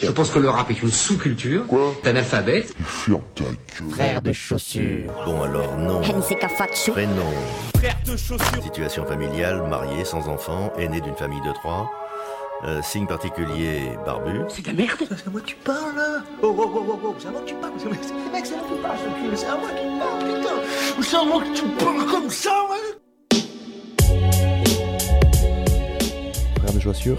Je pense que le rap est une sous-culture Quoi ta gueule. Frère de chaussures. Bon alors non. Prénom. Frère de chaussures. Situation familiale, marié, sans enfant, aîné d'une famille de trois. Euh, signe particulier, barbu. C'est de la merde. C'est à moi que tu parles là Oh oh oh oh oh, c'est à moi que tu parles C'est mec, c'est mec, c'est à moi que tu parles, ce c'est à moi que tu parles, putain C'est à moi que tu parles comme ça, ouais Frère de chaussures,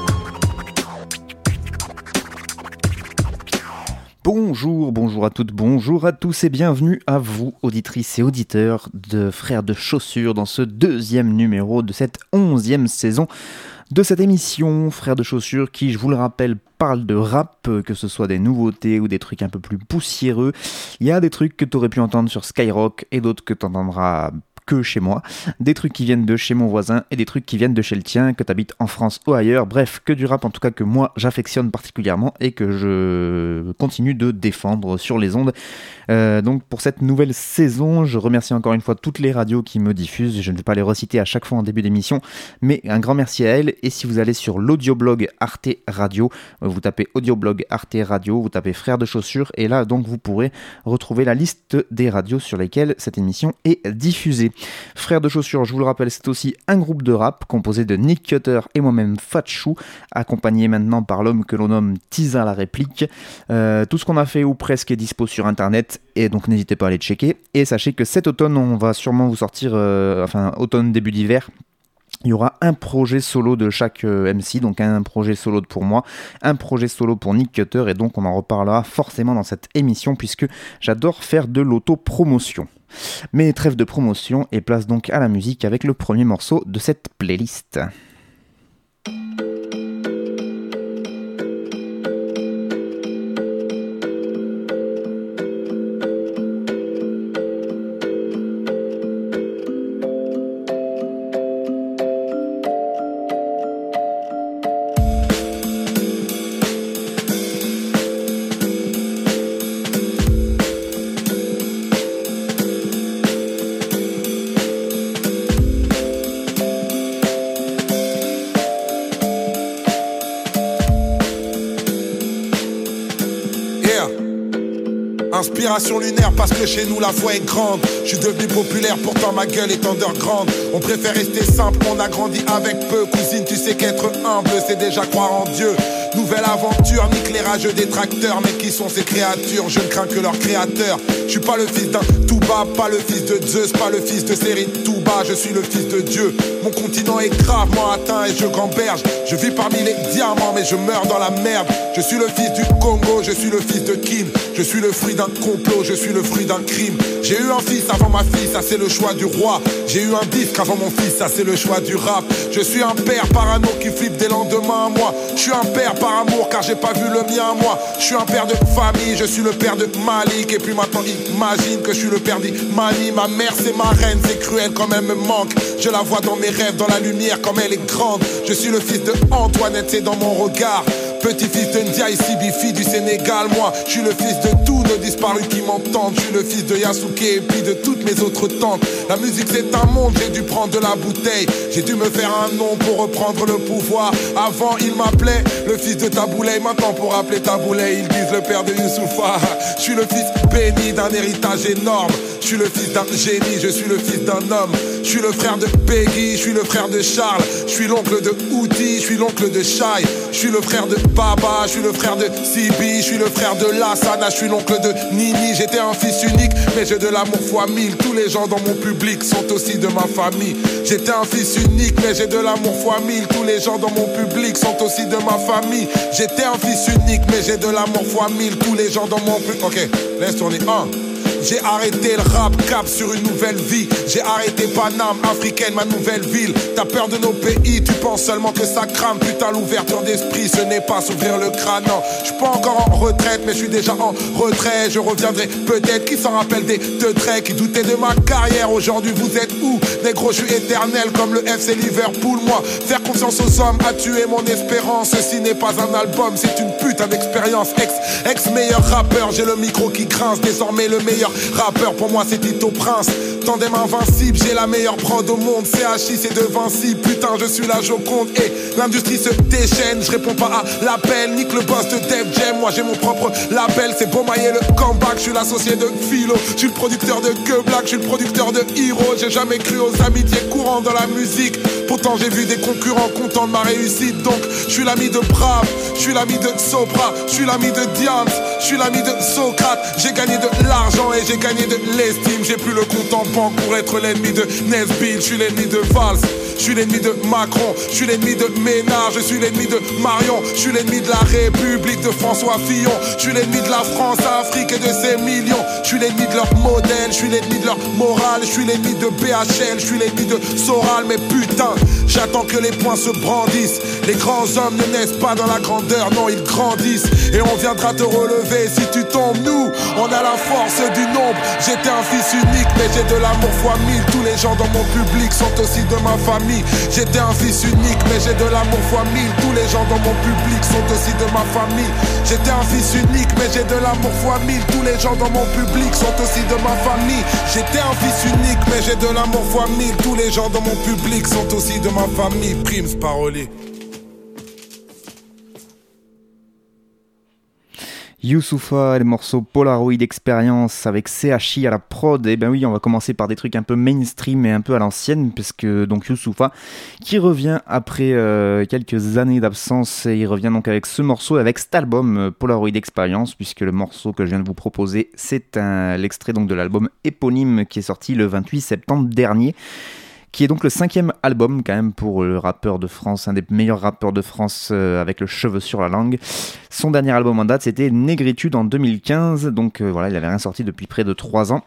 Bonjour, bonjour à toutes, bonjour à tous et bienvenue à vous, auditrices et auditeurs de Frères de Chaussures, dans ce deuxième numéro de cette onzième saison de cette émission Frères de Chaussures qui, je vous le rappelle, parle de rap, que ce soit des nouveautés ou des trucs un peu plus poussiéreux. Il y a des trucs que tu aurais pu entendre sur Skyrock et d'autres que tu entendras que chez moi, des trucs qui viennent de chez mon voisin et des trucs qui viennent de chez le tien, que tu habites en France ou ailleurs, bref, que du rap en tout cas que moi j'affectionne particulièrement et que je continue de défendre sur les ondes. Euh, donc pour cette nouvelle saison, je remercie encore une fois toutes les radios qui me diffusent, je ne vais pas les reciter à chaque fois en début d'émission, mais un grand merci à elles, et si vous allez sur l'audioblog Arte Radio, vous tapez audioblog Arte Radio, vous tapez frères de chaussures, et là donc vous pourrez retrouver la liste des radios sur lesquelles cette émission est diffusée. Frères de chaussures, je vous le rappelle, c'est aussi un groupe de rap composé de Nick Cutter et moi-même Fat Chou, accompagné maintenant par l'homme que l'on nomme Tisa la réplique. Euh, tout ce qu'on a fait ou presque est dispo sur internet et donc n'hésitez pas à aller checker. Et sachez que cet automne, on va sûrement vous sortir, euh, enfin automne, début d'hiver, il y aura un projet solo de chaque euh, MC, donc un projet solo pour moi, un projet solo pour Nick Cutter, et donc on en reparlera forcément dans cette émission puisque j'adore faire de l'auto-promotion. Mais trêve de promotion et place donc à la musique avec le premier morceau de cette playlist. Chez nous la foi est grande. Je suis devenu populaire, pourtant ma gueule est underground. On préfère rester simple, on a grandi avec peu. Cousine, tu sais qu'être humble, c'est déjà croire en Dieu. Nouvelle aventure, nique les rageux détracteurs. Mais qui sont ces créatures? Je ne crains que leur créateur. Je suis pas le fils d'un Touba, pas le fils de Zeus, pas le fils de Série Touba. Je suis le fils de Dieu. Mon continent est gravement atteint et je gamberge. Je vis parmi les diamants, mais je meurs dans la merde. Je suis le fils du Congo, je suis le fils de Kim. Je suis le fruit d'un complot, je suis le fruit d'un crime. J'ai eu un fils avant ma fille, ça c'est le choix du roi. J'ai eu un disque avant mon fils, ça c'est le choix du rap. Je suis un père parano qui flippe des lendemains à moi. Je suis un père par amour car j'ai pas vu le mien à moi. Je suis un père de famille, je suis le père de Malik. Et puis maintenant imagine que je suis le père d'Imani. Ma mère c'est ma reine, c'est cruel quand elle me manque. Je la vois dans mes rêves, dans la lumière comme elle est grande. Je suis le fils de Antoinette, c'est dans mon regard. Petit-fils de Ndiaye Sibifi du Sénégal, moi je suis le fils de tous nos disparus qui m'entendent. Je suis le fils de Yasuke et puis de toutes mes autres tantes. La musique c'est un monde, j'ai dû prendre de la bouteille. J'ai dû me faire un nom pour reprendre le pouvoir. Avant il m'appelait le fils de Taboulay, maintenant pour appeler Taboulay ils disent le père de Youssoufa. Je suis le fils béni d'un héritage énorme. Je suis le fils d'un génie, je suis le fils d'un homme. Je suis le frère de Peggy, je suis le frère de Charles. Je suis l'oncle de Oudi, je suis l'oncle de Shai. Je suis le frère de Baba, je suis le frère de Sibi, je suis le frère de Lassana, je suis l'oncle de Nini. J'étais un fils unique, mais j'ai de l'amour fois mille. Tous les gens dans mon public sont aussi de ma famille. J'étais un fils unique, mais j'ai de l'amour fois mille. Tous les gens dans mon public sont aussi de ma famille. J'étais un fils unique, mais j'ai de l'amour fois mille. Tous les gens dans mon public. Ok, laisse tourner. Un. J'ai arrêté le rap, cap sur une nouvelle vie. J'ai arrêté Paname, africaine, ma nouvelle ville. T'as peur de nos pays, tu penses seulement que ça crame. Putain, l'ouverture d'esprit, ce n'est pas s'ouvrir le crâne. Non, je suis pas encore en retraite, mais je suis déjà en retrait. Je reviendrai peut-être. Qui s'en rappelle des deux traits qui doutaient de ma carrière Aujourd'hui, vous êtes où? Négro, je suis éternel comme le FC Liverpool. Moi, faire confiance aux hommes a tué mon espérance. Ceci n'est pas un album, c'est une putain d'expérience. Ex, ex meilleur rappeur, j'ai le micro qui grince. Désormais, le meilleur rappeur pour moi, c'est Tito Prince. Tandem invincible, j'ai la meilleure prod au monde. CHI, c'est de Vinci. Putain, je suis la Joconde. Et l'industrie se déchaîne. Je réponds pas à l'appel. Nique le boss de Def Jam. Moi, j'ai mon propre label. C'est Beaumaillé le comeback. Je suis l'associé de Philo. Je suis le producteur de Que Black. Je suis le producteur de Hero. J'ai jamais cru aux amitiés courantes dans la musique. Pourtant, j'ai vu des concurrents contents de ma réussite. Donc, je suis l'ami de Brave. Je suis l'ami de Sopra. Je suis l'ami de Diams. Je suis l'ami de Socrate. J'ai gagné de l'argent et j'ai gagné de l'estime. J'ai plus le compte en banque pour être l'ennemi de Nesbitt. Je suis l'ennemi de Valls. Je suis l'ennemi de Macron, je suis l'ennemi de Ménard, je suis l'ennemi de Marion, je suis l'ennemi de la République de François Fillon, je suis l'ennemi de la France, Afrique et de ses millions, je suis l'ennemi de leur modèle, je suis l'ennemi de leur morale, je suis l'ennemi de BHL, je suis l'ennemi de Soral, mais putain, j'attends que les poings se brandissent. Les grands hommes ne naissent pas dans la grandeur, non, ils grandissent. Et on viendra te relever si tu tombes. Nous, on a la force du nombre. J'étais un fils unique, mais j'ai de l'amour fois mille. Les gens dans mon public sont aussi de ma famille. J'étais un fils unique, mais j'ai de l'amour fois mille. Tous les gens dans mon public sont aussi de ma famille. J'étais un fils unique, mais j'ai de l'amour fois mille. Tous les gens dans mon public sont aussi de ma famille. J'étais un fils unique, mais j'ai de l'amour fois mille. Tous les gens dans mon public sont aussi de ma famille. Primes parolier. Youssoufa, le morceau Polaroid Experience avec CHI à la prod. Et ben oui, on va commencer par des trucs un peu mainstream et un peu à l'ancienne, puisque donc Youssoufa qui revient après euh, quelques années d'absence et il revient donc avec ce morceau, avec cet album euh, Polaroid Experience, puisque le morceau que je viens de vous proposer, c'est l'extrait donc de l'album éponyme qui est sorti le 28 septembre dernier qui est donc le cinquième album quand même pour le rappeur de France, un des meilleurs rappeurs de France euh, avec le cheveu sur la langue. Son dernier album en date, c'était Négritude en 2015, donc euh, voilà, il avait rien sorti depuis près de trois ans.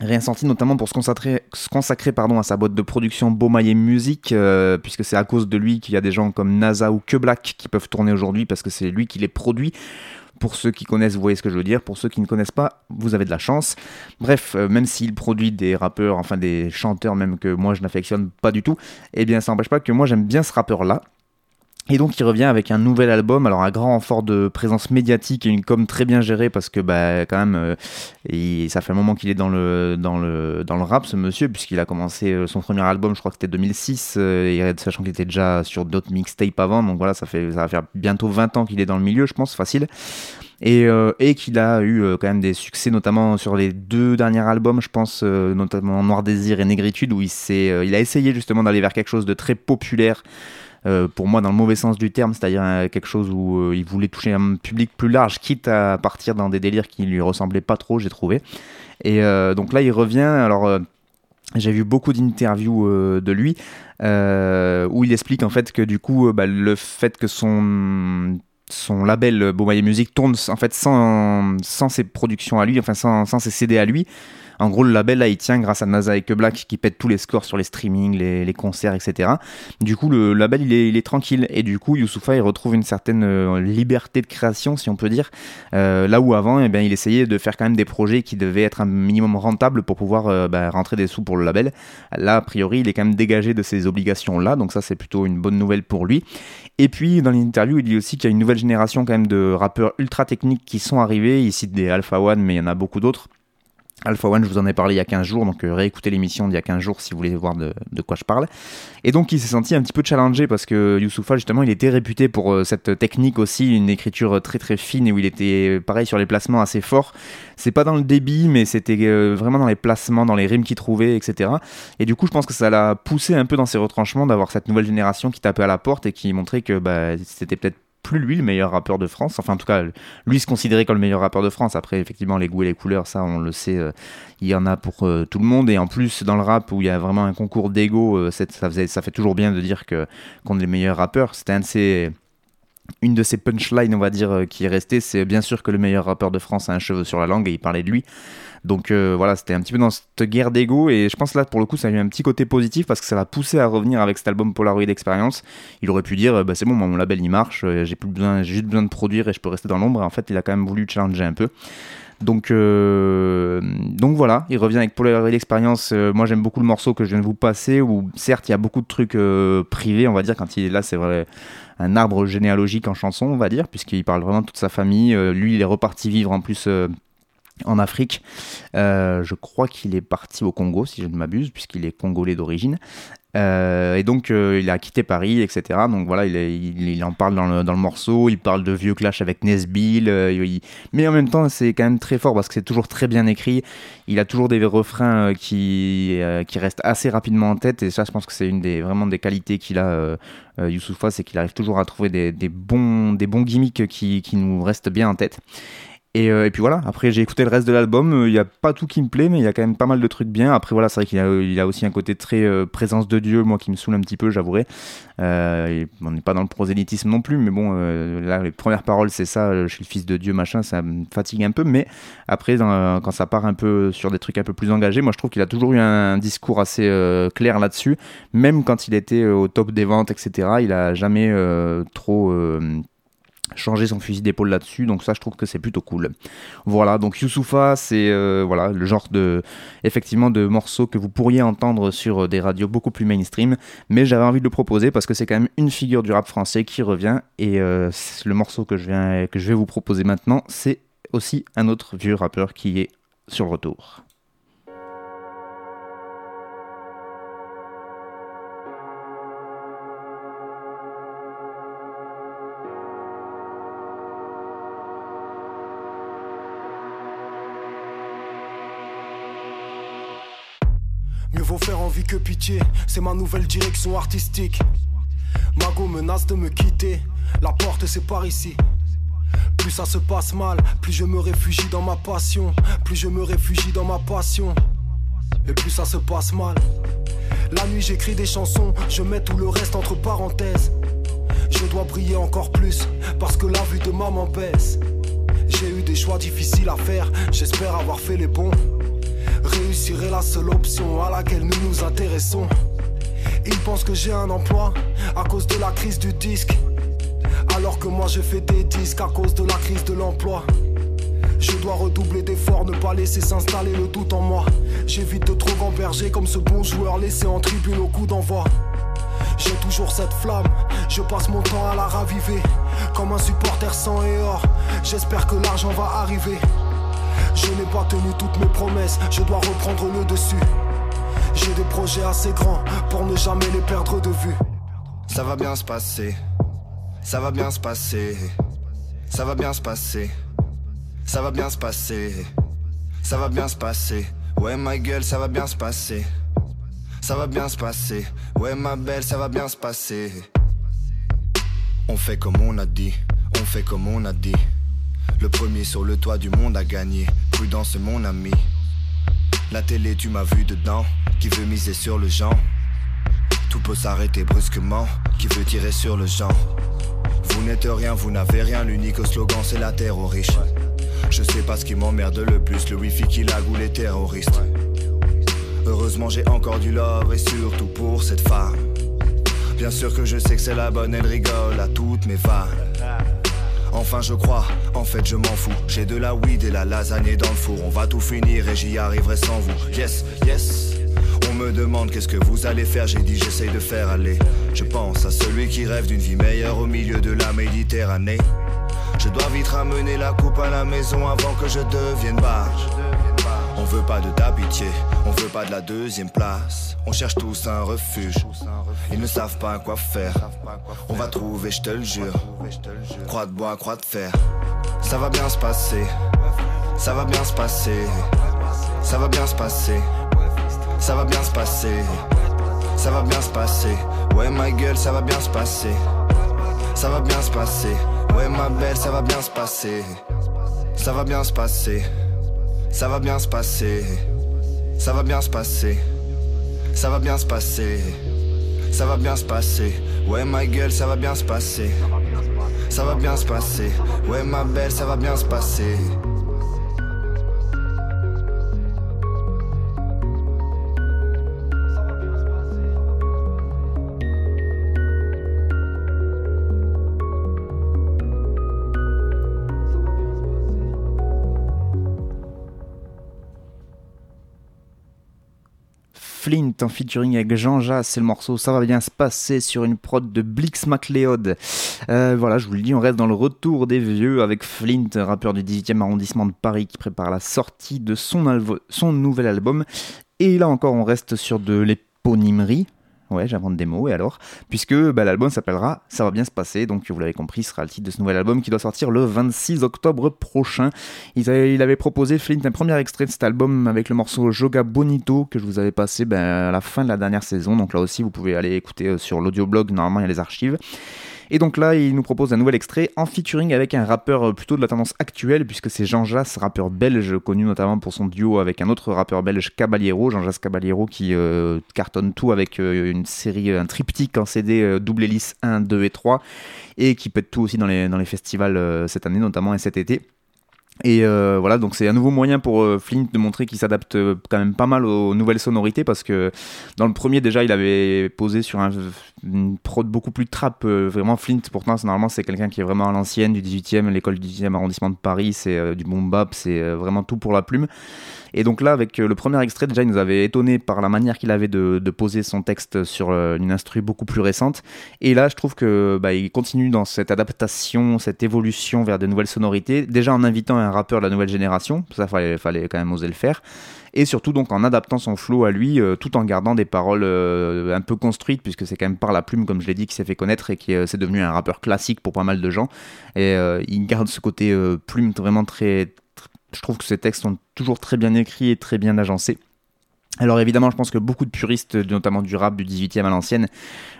Rien sorti notamment pour se consacrer, pardon, à sa boîte de production Beaumaillé Music, euh, puisque c'est à cause de lui qu'il y a des gens comme NASA ou Que qui peuvent tourner aujourd'hui, parce que c'est lui qui les produit. Pour ceux qui connaissent, vous voyez ce que je veux dire. Pour ceux qui ne connaissent pas, vous avez de la chance. Bref, euh, même s'il produit des rappeurs, enfin des chanteurs même que moi je n'affectionne pas du tout, eh bien ça n'empêche pas que moi j'aime bien ce rappeur-là. Et donc il revient avec un nouvel album, alors un grand renfort de présence médiatique et une com très bien gérée parce que bah quand même euh, ça fait un moment qu'il est dans le dans le dans le rap ce monsieur puisqu'il a commencé euh, son premier album, je crois que c'était 2006 euh, et sachant qu'il était déjà sur d'autres mixtapes avant, donc voilà ça fait ça va faire bientôt 20 ans qu'il est dans le milieu, je pense facile. Et, et qu'il a eu quand même des succès, notamment sur les deux derniers albums, je pense, notamment Noir Désir et Négritude, où il, il a essayé justement d'aller vers quelque chose de très populaire, euh, pour moi dans le mauvais sens du terme, c'est-à-dire euh, quelque chose où euh, il voulait toucher un public plus large, quitte à partir dans des délires qui lui ressemblaient pas trop, j'ai trouvé. Et donc là, il revient, alors... j'ai vu beaucoup d'interviews de lui où il explique en fait que du coup bah, le fait que son son label Beaumaillé Music tourne en fait sans, sans ses productions à lui, enfin sans, sans ses CD à lui. En gros, le label là il tient grâce à NASA et Que Black qui pète tous les scores sur les streamings, les, concerts, etc. Du coup, le label il est, il est tranquille et du coup, Youssoufa il retrouve une certaine euh, liberté de création, si on peut dire. Euh, là où avant, eh bien, il essayait de faire quand même des projets qui devaient être un minimum rentables pour pouvoir euh, bah, rentrer des sous pour le label. Là, a priori, il est quand même dégagé de ces obligations-là, donc ça c'est plutôt une bonne nouvelle pour lui. Et puis, dans l'interview, il dit aussi qu'il y a une nouvelle génération quand même de rappeurs ultra techniques qui sont arrivés. Il cite des Alpha One, mais il y en a beaucoup d'autres. Alpha One, je vous en ai parlé il y a 15 jours, donc euh, réécoutez l'émission d'il y a 15 jours si vous voulez voir de, quoi je parle. Et donc il s'est senti un petit peu challengé parce que Youssoufa, justement, il était réputé pour euh, cette technique aussi, une écriture très très fine et où il était, euh, pareil, sur les placements assez forts. C'est pas dans le débit, mais c'était euh, vraiment dans les placements, dans les rimes qu'il trouvait, etc. Et du coup, je pense que ça l'a poussé un peu dans ses retranchements d'avoir cette nouvelle génération qui tapait à la porte et qui montrait que bah, c'était peut-être plus lui le meilleur rappeur de France. Enfin, en tout cas, lui se considérait comme le meilleur rappeur de France. Après, effectivement, les goûts et les couleurs, ça, on le sait, euh, il y en a pour euh, tout le monde. Et en plus, dans le rap où il y a vraiment un concours d'ego, euh, ça, fait toujours bien de dire que qu'on est les meilleurs rappeurs. C'était un de ses une de ses punchlines, on va dire, qui est restée, c'est bien sûr que le meilleur rappeur de France a un cheveu sur la langue et il parlait de lui. Donc euh, voilà, c'était un petit peu dans cette guerre d'ego et je pense là pour le coup ça a eu un petit côté positif parce que ça l'a poussé à revenir avec cet album Polaroid Experience. Il aurait pu dire euh, bah, c'est bon, mon label il marche, euh, j'ai plus besoin, juste besoin de produire et je peux rester dans l'ombre. En fait, il a quand même voulu challenger un peu. Donc, donc voilà, il revient avec Polaroid Experience. Moi j'aime beaucoup le morceau que je viens de vous passer où certes il y a beaucoup de trucs privés, on va dire, quand il est là, c'est vrai un arbre généalogique en chanson, on va dire, puisqu'il parle vraiment de toute sa famille. Lui, il est reparti vivre en plus en Afrique. Euh, je crois qu'il est parti au Congo, si je ne m'abuse, puisqu'il est congolais d'origine. Euh, et donc, euh, il a quitté Paris, etc. Donc voilà, il, en parle dans le, morceau. Il parle de vieux clash avec Nesbill. il- mais en même temps, c'est quand même très fort parce que c'est toujours très bien écrit. Il a toujours des refrains qui, restent assez rapidement en tête. Et ça, je pense que c'est une des vraiment des qualités qu'il a, Youssoupha, c'est qu'il arrive toujours à trouver des, bons, gimmicks qui nous restent bien en tête. Et, euh, et puis voilà, après j'ai écouté le reste de l'album, Euh, il n'y a pas tout qui me plaît, mais il y a quand même pas mal de trucs bien. Après voilà, c'est vrai qu'il a, il a aussi un côté très euh, présence de Dieu, moi qui me saoule un petit peu, j'avouerai. Euh, on n'est pas dans le prosélytisme non plus, mais bon, euh, là les premières paroles c'est ça, euh, je suis le fils de Dieu, machin, ça me fatigue un peu. Mais après, quand ça part un peu sur des trucs un peu plus engagés, moi je trouve qu'il a toujours eu un discours assez euh, clair là-dessus, même quand il était euh, au top des ventes, etc. Il a jamais euh, trop... changer son fusil d'épaule là-dessus donc ça je trouve que c'est plutôt cool. Voilà donc Youssoufa c'est euh, voilà le genre de effectivement de morceaux que vous pourriez entendre sur euh, des radios beaucoup plus mainstream mais j'avais envie de le proposer parce que c'est quand même une figure du rap français qui revient et euh, le morceau que je viens que je vais vous proposer maintenant c'est aussi un autre vieux rappeur qui est sur le retour que pitié, c'est ma nouvelle direction artistique. Mago menace de me quitter, la porte c'est par ici. Plus ça se passe mal, plus je me réfugie dans ma passion, plus je me réfugie dans ma passion. Et plus ça se passe mal. La nuit j'écris des chansons, je mets tout le reste entre parenthèses. Je dois briller encore plus, parce que la vue de maman baisse. J'ai eu des choix difficiles à faire, j'espère avoir fait les bons. Réussir est la seule option à laquelle nous nous intéressons. Ils pensent que j'ai un emploi à cause de la crise du disque. Alors que moi je fais des disques à cause de la crise de l'emploi. Je dois redoubler d'efforts, ne pas laisser s'installer le doute en moi. J'évite de trop gamberger comme ce bon joueur laissé en tribune au coup d'envoi. J'ai toujours cette flamme, je passe mon temps à la raviver. Comme un supporter sang et or, j'espère que l'argent va arriver. Je n'ai pas tenu toutes mes promesses, je dois reprendre le dessus. J'ai des projets assez grands pour ne jamais les perdre de vue. Ça va bien se passer. Ça va bien se passer. Ça va bien se passer. Ça va bien se passer. Ça va bien se passer. Ouais, ma gueule, ça va bien se passer. Ça va bien se passer. Ouais, ma belle, ça va bien se passer. On fait comme on a dit. On fait comme on a dit. Le premier sur le toit du monde a gagné. Prudence, mon ami. La télé, tu m'as vu dedans. Qui veut miser sur le genre? Tout peut s'arrêter brusquement. Qui veut tirer sur le genre? Vous n'êtes rien, vous n'avez rien. L'unique slogan, c'est la terre aux riches. Je sais pas ce qui m'emmerde le plus, le wifi qui lag ou les terroristes. Heureusement, j'ai encore du love et surtout pour cette femme. Bien sûr que je sais que c'est la bonne, elle rigole à toutes mes vannes. Enfin je crois, en fait je m'en fous. J'ai de la weed et la lasagne dans le four. On va tout finir et j'y arriverai sans vous. Yes, yes. On me demande qu'est-ce que vous allez faire. J'ai dit j'essaye de faire aller. Je pense à celui qui rêve d'une vie meilleure Au milieu de la Méditerranée. Je dois vite ramener la coupe à la maison Avant que je devienne barge on veut pas de ta pitié, on veut pas de la deuxième place. On cherche tous un refuge, ils ne savent pas quoi faire. On va trouver, je te le jure. Croix de bois, croix de fer. Ça va bien se passer, ça va bien se passer. Ça va bien se passer, ça va bien se passer. Ça va bien se passer, ouais ma gueule, ça va bien se passer. Ça va bien se passer, ouais ma belle, ça va bien se passer. Ça va bien se passer. Ça va bien se passer. Ça va bien se passer. Ça va bien se passer. Ça va bien se passer. Ouais, ma gueule, ça va bien se passer. ça va bien se passer. Ouais, ma belle, ça va bien se passer. Flint en featuring avec Jean Jas, c'est le morceau Ça va bien se passer sur une prod de Blix MacLeod. Euh, voilà, je vous le dis, on reste dans le retour des vieux avec Flint, rappeur du 18e arrondissement de Paris qui prépare la sortie de son, son nouvel album. Et là encore, on reste sur de l'éponymerie, Ouais, j'invente des mots, et alors? Puisque bah, l'album s'appellera Ça va bien se passer, donc vous l'avez compris, ce sera le titre de ce nouvel album qui doit sortir le 26 octobre prochain. Il avait, proposé Flint un premier extrait de cet album avec le morceau Joga Bonito que je vous avais passé ben, à la fin de la dernière saison, donc là aussi vous pouvez aller écouter euh, sur l'audioblog, normalement il y a les archives. Et donc là, il nous propose un nouvel extrait en featuring avec un rappeur euh, plutôt de la tendance actuelle, puisque c'est Jean Jass, rappeur belge, connu notamment pour son duo avec un autre rappeur belge, Caballero, Jean Jass Caballero, qui euh, cartonne tout avec euh, une série, un triptyque en CD double hélice 1, 2 et 3, et qui pète tout aussi dans les, dans les festivals cette année, notamment et cet été. Et euh, voilà, donc c'est un nouveau moyen pour euh, Flint de montrer qu'il s'adapte euh, quand même pas mal aux nouvelles sonorités parce que dans le premier déjà il avait posé sur un, une prod beaucoup plus trap. vraiment Flint, pourtant normalement c'est quelqu'un qui est vraiment à l'ancienne du 18e, l'école du 18e arrondissement de Paris, c'est du boom bap, c'est vraiment tout pour la plume. Et donc là, avec euh, le premier extrait, déjà, il nous avait étonné par la manière qu'il avait de, poser son texte sur euh, une instru beaucoup plus récente. Et là, je trouve que bah, il continue dans cette adaptation, cette évolution vers de nouvelles sonorités. Déjà en invitant un rappeur de la nouvelle génération, ça fallait, quand même oser le faire et surtout donc en adaptant son flow à lui euh, tout en gardant des paroles un peu construites puisque c'est quand même par la plume comme je l'ai dit qui s'est fait connaître et qui c'est devenu un rappeur classique pour pas mal de gens et il garde ce côté plume vraiment très je trouve que ces textes sont toujours très bien écrits et très bien agencés. Alors évidemment, je pense que beaucoup de puristes, notamment du rap du 18e à l'ancienne,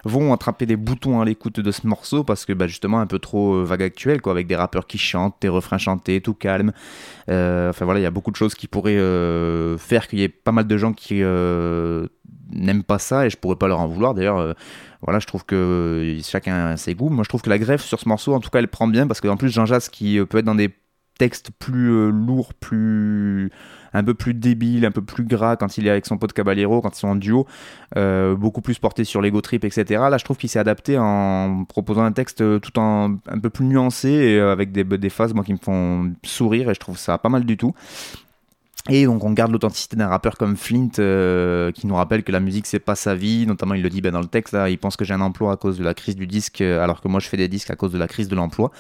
vont attraper des boutons à l'écoute de ce morceau parce que bah, justement un peu trop euh, vague actuel, quoi, avec des rappeurs qui chantent, des refrains chantés, tout calme. Euh, enfin voilà, il y a beaucoup de choses qui pourraient euh, faire qu'il y ait pas mal de gens qui n'aiment pas ça et je pourrais pas leur en vouloir. D'ailleurs, voilà, je trouve que chacun a ses goûts. Moi, je trouve que la greffe sur ce morceau, en tout cas, elle prend bien parce que en plus Jean Jas qui peut être dans des texte plus euh, lourd, plus un peu plus débile, un peu plus gras quand il est avec son pote Caballero, quand ils sont en duo, euh, beaucoup plus porté sur l'ego trip, etc. Là, je trouve qu'il s'est adapté en proposant un texte tout en un peu plus nuancé avec des, des phases moi qui me font sourire et je trouve ça pas mal du tout. Et donc on garde l'authenticité d'un rappeur comme Flint euh, qui nous rappelle que la musique c'est pas sa vie, notamment il le dit ben, dans le texte, là, il pense que j'ai un emploi à cause de la crise du disque euh, alors que moi je fais des disques à cause de la crise de l'emploi.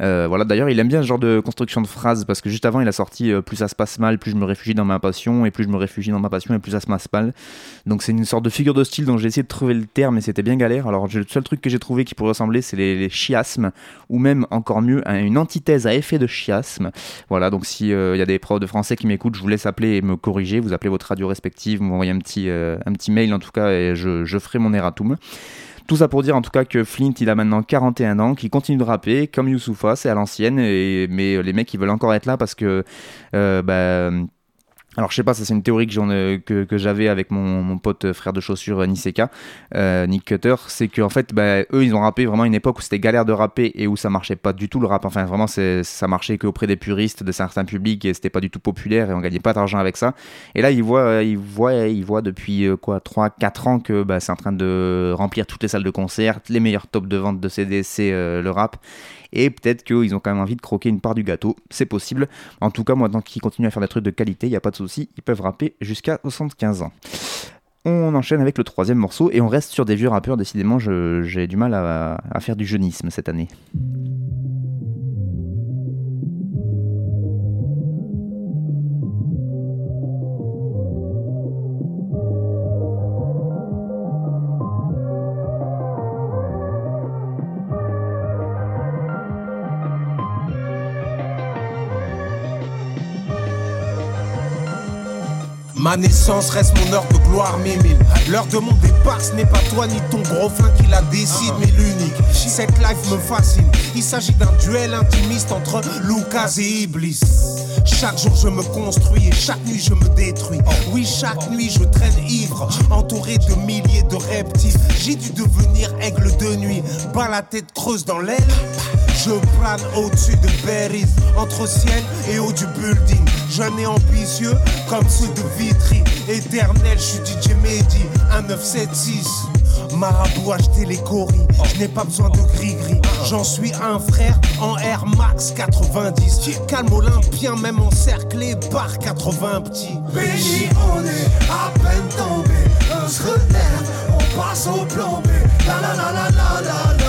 Euh, voilà, d'ailleurs il aime bien ce genre de construction de phrases parce que juste avant il a sorti plus ça se passe mal, plus je me réfugie dans ma passion et plus je me réfugie dans ma passion et plus ça se passe mal. Donc c'est une sorte de figure de style dont j'ai essayé de trouver le terme et c'était bien galère. Alors le seul truc que j'ai trouvé qui pourrait ressembler c'est les, chiasmes ou même encore mieux une antithèse à effet de chiasme. Voilà, donc s'il y a des profs de français qui m'écoutent, vous laisse appeler et me corriger. Vous appelez votre radio respective, vous m'envoyez un petit, euh, un petit mail en tout cas et je, je ferai mon erratum. Tout ça pour dire en tout cas que Flint il a maintenant 41 ans, qu'il continue de rapper comme Youssoufa, c'est à l'ancienne, mais les mecs ils veulent encore être là parce que euh, bah, alors je sais pas, ça c'est une théorie que, que j'avais avec mon, pote frère de chaussures euh, Niseka, euh, Nick Cutter, c'est qu'en fait bah, eux ils ont rappé vraiment une époque où c'était galère de rapper et où ça marchait pas du tout le rap, enfin vraiment ça marchait qu'auprès des puristes de certains publics et c'était pas du tout populaire et on gagnait pas d'argent avec ça. Et là ils voient, ils voient, ils voient depuis euh, quoi 3-4 ans que bah, c'est en train de remplir toutes les salles de concert, les meilleurs tops de vente de CD c'est euh, le rap et peut-être qu'ils ont quand même envie de croquer une part du gâteau, c'est possible. En tout cas, moi, tant qu'ils continuent à faire des trucs de qualité, il n'y a pas de souci, ils peuvent rapper jusqu'à 75 ans. On enchaîne avec le troisième morceau et on reste sur des vieux rappeurs. Décidément, j'ai du mal à, à faire du jeunisme cette année. Ma naissance reste mon heure de gloire, mille L'heure de mon départ, ce n'est pas toi ni ton gros fin qui la décide, mais l'unique. Cette life me fascine. Il s'agit d'un duel intimiste entre Lucas et Iblis. Chaque jour je me construis et chaque nuit je me détruis. Oui, chaque nuit je traîne ivre, entouré de milliers de reptiles. J'ai dû devenir aigle de nuit, bas la tête creuse dans l'aile. Je plane au-dessus de Berries, entre ciel et haut du building. Jeune et ambitieux, comme ceux de Vitry. Éternel, je suis DJ Mehdi, 1976. Marabout, acheter les coris. Je n'ai pas besoin de gris-gris. J'en suis un frère en Air Max 90. Calme olympien, même encerclé par 80 petits. Béni, on est à peine tombé. On se relève, on passe au. La la la la la la la.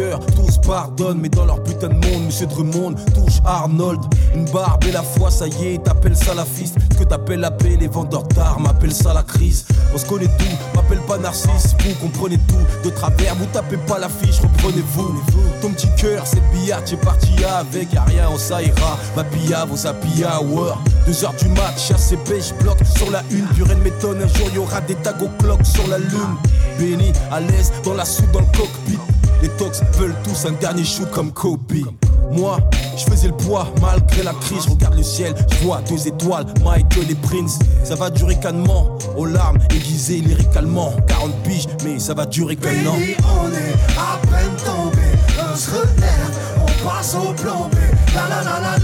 Tous pardonnent, mais dans leur putain de monde, Monsieur Drummond touche Arnold. Une barbe et la foi, ça y est, t'appelles ça la fiste. Ce que t'appelles la paix, les vendeurs d'armes appellent ça la crise. On se connaît tout, m'appelle pas Narcisse, vous comprenez tout. De travers, vous tapez pas la fiche, reprenez-vous. Ton petit cœur, cette billard, j'ai parti avec, y'a rien, on ça ira. Ma pilla, vos appilla, hour. Deux heures du mat, chasse et pêche, bloc sur la une. Purée de m'étonne, un jour y'aura des tags au clock sur la lune. Béni, à l'aise, dans la soupe, dans le cockpit. Les tox veulent tous un dernier shoot comme Kobe. Moi, je faisais le poids malgré la crise. Je regarde le ciel, je vois deux étoiles, Michael et Prince. Ça va durer calmement, aux larmes aiguisées lyricalement. 40 piges, mais ça va durer qu'un an. On est à peine tombé. On se relève, on passe au plan la la la la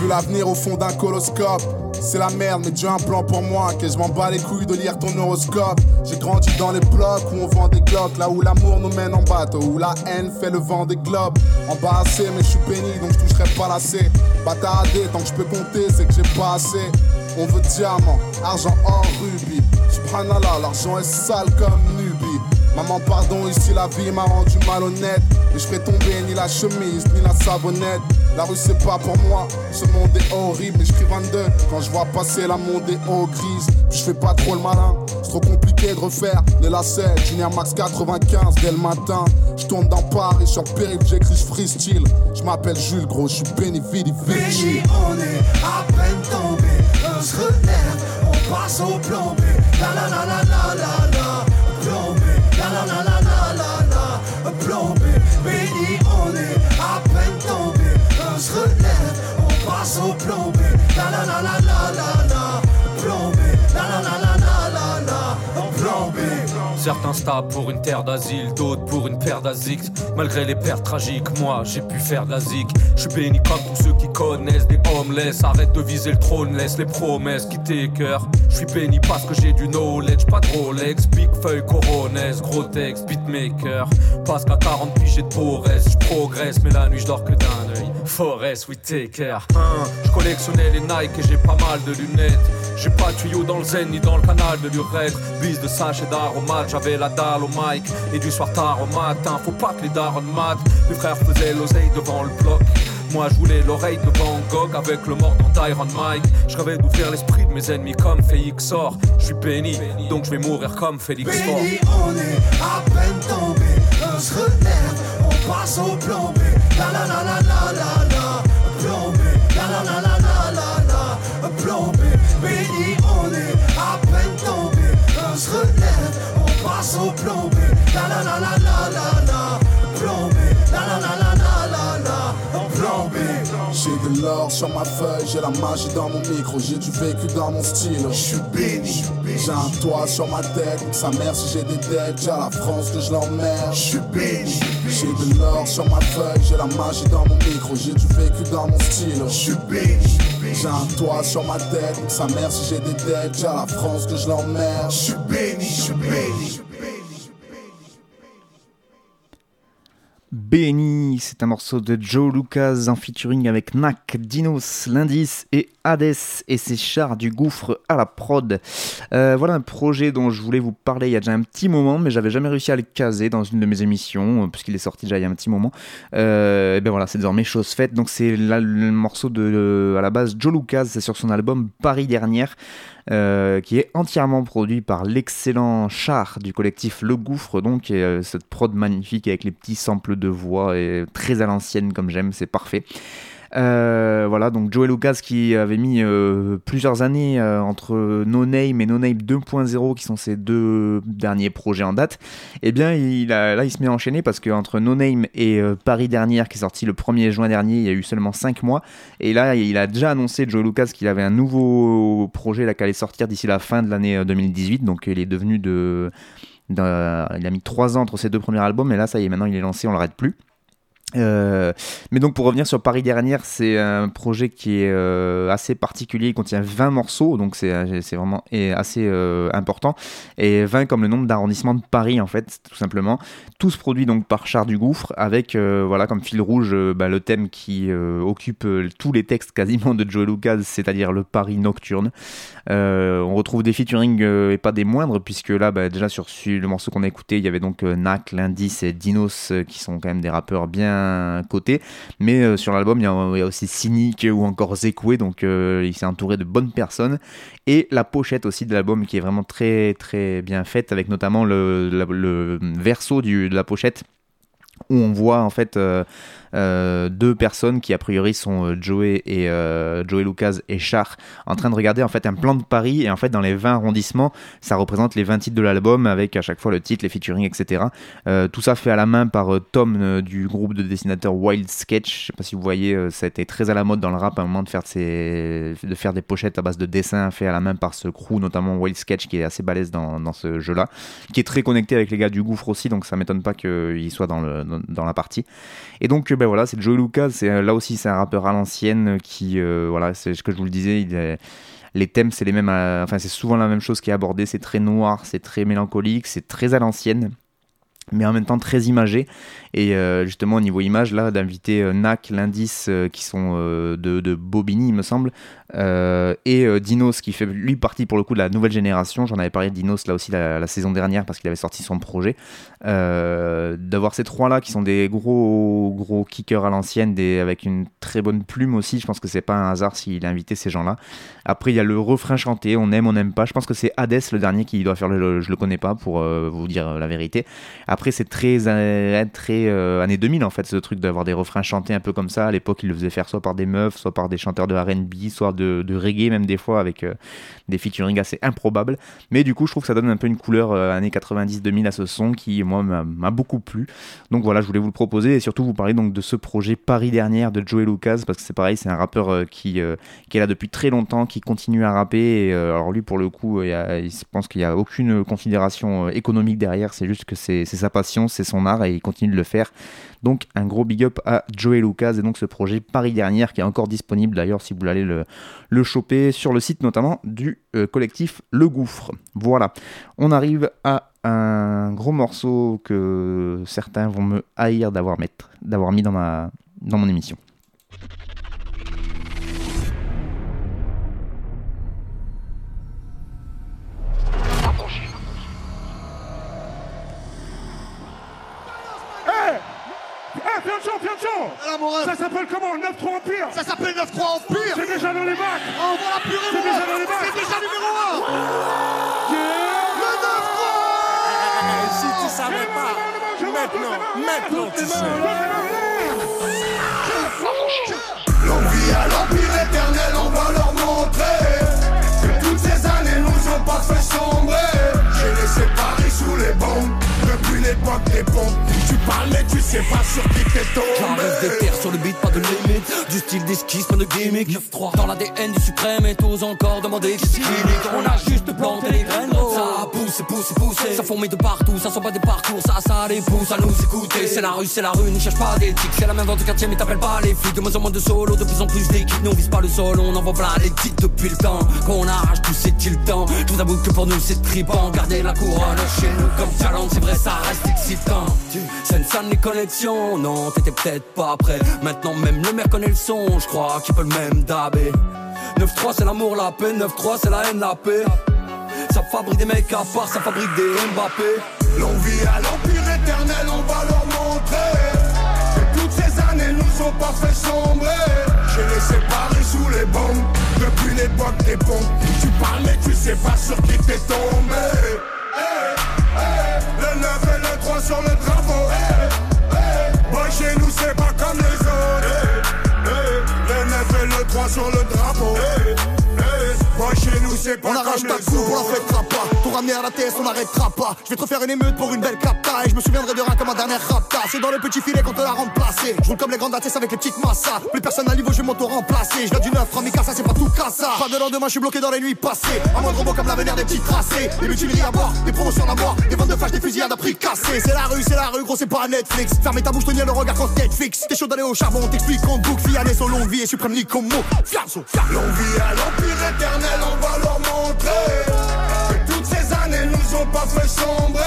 vu l'avenir au fond d'un coloscope. C'est la merde, mais Dieu a un plan pour moi. Que je m'en bats les couilles de lire ton horoscope. J'ai grandi dans les blocs où on vend des glocks. Là où l'amour nous mène en bateau. Où la haine fait le vent des globes. Embarrassé, mais je suis béni, donc je toucherai pas la C. Bâtardé, tant que je peux compter, c'est que j'ai pas assez. On veut diamant, argent or, rubis. Subhanallah, l'argent est sale comme Nubi. Maman, pardon, ici la vie m'a rendu malhonnête. Mais je ferai tomber ni la chemise, ni la savonnette. La rue, c'est pas pour moi, ce monde est horrible. Mais je crie 22 quand je vois passer la monde est eau grise. Puis je fais pas trop le malin, c'est trop compliqué de refaire les lacets. Junior Max 95 dès le matin. Je tourne dans Paris, sur périph', j'écris, je freestyle. Je m'appelle Jules, gros, je suis béni, vidi, vidi. on est à peine tombé. On se on passe au plan B. La la la la Certains tapent pour une terre d'asile, d'autres pour une paire d'asics. Malgré les pertes tragiques, moi j'ai pu faire de la zik. Je suis béni comme tous ceux qui connaissent des homeless. Arrête de viser le trône, laisse les promesses quitter cœur. Je suis béni parce que j'ai du knowledge, pas de Rolex. Big feuille coronaise, gros texte, beatmaker. Parce qu'à 40 piges j'ai de je progresse, mais la nuit je dors que d'un œil. Forest, we take care. Hein, je collectionnais les Nike et j'ai pas mal de lunettes. J'ai pas de tuyau dans le zen ni dans le canal de l'urètre. Bise de sachet d'aromate, j'avais la dalle au mic. Et du soir tard au matin, faut pas que les darons matent. Mes frères faisaient l'oseille devant le bloc. Moi je voulais l'oreille de Van Gogh avec le mordant d'Iron Mike. Je rêvais d'ouvrir l'esprit de mes ennemis comme Félix sort. Je suis béni, donc je vais mourir comme Félix Fort. Béni, on est à peine tombé. On se relève, on passe au plan B. La la la la l'or sur ma feuille, j'ai la magie dans mon micro, j'ai du vécu dans mon style. Je suis béni, j'ai un toit sur ma tête, sa mère si j'ai des dettes, j'ai la France que je l'emmerde. Je suis béni, j'ai de l'or sur ma feuille, j'ai la magie dans mon micro, j'ai du vécu dans mon style. Je suis béni, j'ai un toit sur ma tête, sa mère si j'ai des dettes, j'ai la France que je l'emmerde. Je suis béni, je suis béni. Béni, c'est un morceau de Joe Lucas en featuring avec Nac, Dinos, L'Indice et Hades et ses chars du gouffre à la prod. Euh, voilà un projet dont je voulais vous parler il y a déjà un petit moment, mais j'avais jamais réussi à le caser dans une de mes émissions, euh, puisqu'il est sorti déjà il y a un petit moment. Euh, et ben voilà, c'est désormais chose faite. Donc c'est le morceau de, à la base, Joe Lucas, c'est sur son album Paris dernière. Euh, qui est entièrement produit par l'excellent char du collectif Le Gouffre, donc euh, cette prod magnifique avec les petits samples de voix et très à l'ancienne comme j'aime, c'est parfait. Euh, voilà, donc Joey Lucas qui avait mis euh, plusieurs années euh, entre No Name et No Name 2.0, qui sont ses deux derniers projets en date. Eh bien, il là, il se met à enchaîner parce qu'entre No Name et Paris dernière, qui est sorti le 1er juin dernier, il y a eu seulement 5 mois. Et là, il a déjà annoncé, Joey Lucas, qu'il avait un nouveau projet là, qui allait sortir d'ici la fin de l'année 2018. Donc, il est devenu de. il a mis 3 ans entre ses deux premiers albums, et là, ça y est, maintenant, il est lancé, on l'arrête plus. Euh, mais donc pour revenir sur Paris dernière, c'est un projet qui est euh, assez particulier, il contient 20 morceaux, donc c'est vraiment assez euh, important, et 20 comme le nombre d'arrondissements de Paris en fait, tout simplement. Tous produits donc par Char du Gouffre, avec voilà comme fil rouge bah, le thème qui occupe tous les textes quasiment de Joe Lucas, c'est-à-dire le Paris nocturne. on retrouve des featuring et pas des moindres, puisque là bah, déjà sur le morceau qu'on a écouté, il y avait donc Nac, L'Indice et Dinos qui sont quand même des rappeurs bien côté. Mais euh, sur l'album, il y, a aussi Cynic ou encore Zekwe, donc euh, il s'est entouré de bonnes personnes. Et la pochette aussi de l'album qui est vraiment très très bien faite, avec notamment le, verso du, de la pochette où on voit en fait euh, deux personnes qui a priori sont euh, Joey et Joey Lucas et Char en train de regarder en fait un plan de Paris et en fait dans les 20 arrondissements ça représente les 20 titres de l'album avec à chaque fois le titre, les featuring etc. tout ça fait à la main par Tom du groupe de dessinateurs Wild Sketch. Je sais pas si vous voyez, ça a été très à la mode dans le rap à un moment de faire, de, faire des pochettes à base de dessins faits à la main par ce crew, notamment Wild Sketch qui est assez balèze dans, ce jeu là, qui est très connecté avec les gars du gouffre aussi donc ça m'étonne pas qu'il soit dans le dans, la partie. Et donc, ben voilà, c'est Joey Lucas. C'est euh, là aussi, c'est un rappeur à l'ancienne qui, euh, voilà, c'est ce que je vous le disais, les thèmes, c'est les mêmes. Euh, enfin, c'est souvent la même chose qui est abordée. C'est très noir, c'est très mélancolique, c'est très à l'ancienne mais en même temps très imagé. Et justement, au niveau image, là, d'inviter NAC, l'indice, qui sont de, de, Bobigny, il me semble, euh, et euh, Dinos qui fait lui partie pour le coup de la nouvelle génération. J'en avais parlé de Dinos là aussi la, saison dernière parce qu'il avait sorti son projet. Euh, d'avoir ces trois là qui sont des gros gros kickers à l'ancienne, avec une très bonne plume aussi. Je pense que c'est pas un hasard s'il a invité ces gens là. Après il y a le refrain chanté, on aime, on n'aime pas. Je pense que c'est Hades le dernier qui doit faire le, je le connais pas pour vous dire la vérité. Après c'est très très années 2000 en fait ce truc d'avoir des refrains chantés un peu comme ça. À l'époque il le faisait faire soit par des meufs, soit par des chanteurs de R&B, soit de, reggae même des fois avec euh, des featuring assez improbables. Mais du coup, je trouve que ça donne un peu une couleur euh, années 90-2000 à ce son qui, moi, m'a beaucoup plu. Donc voilà, je voulais vous le proposer et surtout vous parler donc de ce projet Paris dernière de Joey Lucas parce que c'est pareil, c'est un rappeur euh, qui, qui est là depuis très longtemps, qui continue à rapper. Alors lui, pour le coup, il, il pense qu'il n'y a aucune considération économique derrière, c'est juste que c'est sa passion, c'est son art et il continue de le faire. Donc un gros big up à Joey Lucas et donc ce projet Paris dernière qui est encore disponible d'ailleurs si vous voulez le choper sur le site notamment du euh, collectif Le Gouffre. Voilà, on arrive à un gros morceau que certains vont me haïr d'avoir mis dans, ma, dans mon émission. Ça s'appelle comment? 9-3 Empire Ça s'appelle 9-3 Empire C'est déjà dans les bacs. On va la purée C'est déjà dans les bacs. C'est déjà numéro 1 Le 9-3 Si tu savais pas, maintenant, maintenant tu sais. L'envie à l'empire éternel, on va leur montrer Que toutes ces années nous ont pas fait sombrer L'époque des pompes Tu parles mais tu sais pas sur qui t'es tombé. J'enlève des terres sur le beat, pas de limite. Du style d'esquisse, pas de gimmick 9-3 Dans l'ADN du suprême et tous encore demander qui c'est On a juste planté les graines. Ça a poussé, poussé, poussé. Ça fourmille de partout, ça sont pas des parcours Ça, ça les pousse à nous écouter. C'est la rue, c'est la rue, ne cherche pas d'éthique. C'est la même vente du quartier mais t'appelles pas les flics. De moins en moins de solo, de plus en plus d'équipes. Nous on vise pas le sol, on envoie plein les titres depuis le temps Qu'on arrache tout c'est-il temps Je vous avoue que pour nous c'est tripant Garder la couronne chez nous comme talent C'est vrai ça reste excitant Sensan les connexions, non, t'étais peut-être pas prêt. Maintenant, même le maire connaît le son, je crois qu'il peut le même dabé. 9-3, c'est l'amour, la paix. 9-3, c'est la haine, la paix. Ça fabrique des mecs à part, ça fabrique des Mbappé. L'on vit à l'empire éternel, on va leur montrer. Que toutes ces années nous ont pas fait sombrer. J'ai laissé Paris sous les bombes, depuis l'époque des bombes. Tu parles mais tu sais pas sur qui t'es tombé. Et le 3 sur le drapeau. Hey, Boy, chez nous c'est pas comme les autres. Le 9 et le 3 sur le drapeau. On arrache ta coupe, on la fêtera pas. Pour ramener à la TS, on n'arrêtera pas. Je vais te refaire une émeute pour une belle capta. Et je me souviendrai de rien comme un dernier rapta. C'est dans le petit filet qu'on te l'a remplacé. Je roule comme les grandes ATS avec les petites massas. Plus personne à niveau, je vais m'auto-remplacer. Je du neuf, ça c'est pas tout cassa. Pas de lendemain, je suis bloqué dans les nuits passées. Un moindre mot comme l'avenir des petits tracés. Des mutineries à boire, des promotions à boire. Des ventes de flash, des fusillades à prix cassés. C'est la rue, c'est la rue, gros, c'est pas Netflix. Fermez ta bouche, tenir le regard quand Netflix. T'es chaud d'aller au charbon, t'explique qu'on boucle. Fiané, son longue vie et suprême lit comme mot. Fianso, L'on vit à l'empire éternel, on va Que toutes ces années nous ont pas fait sombrer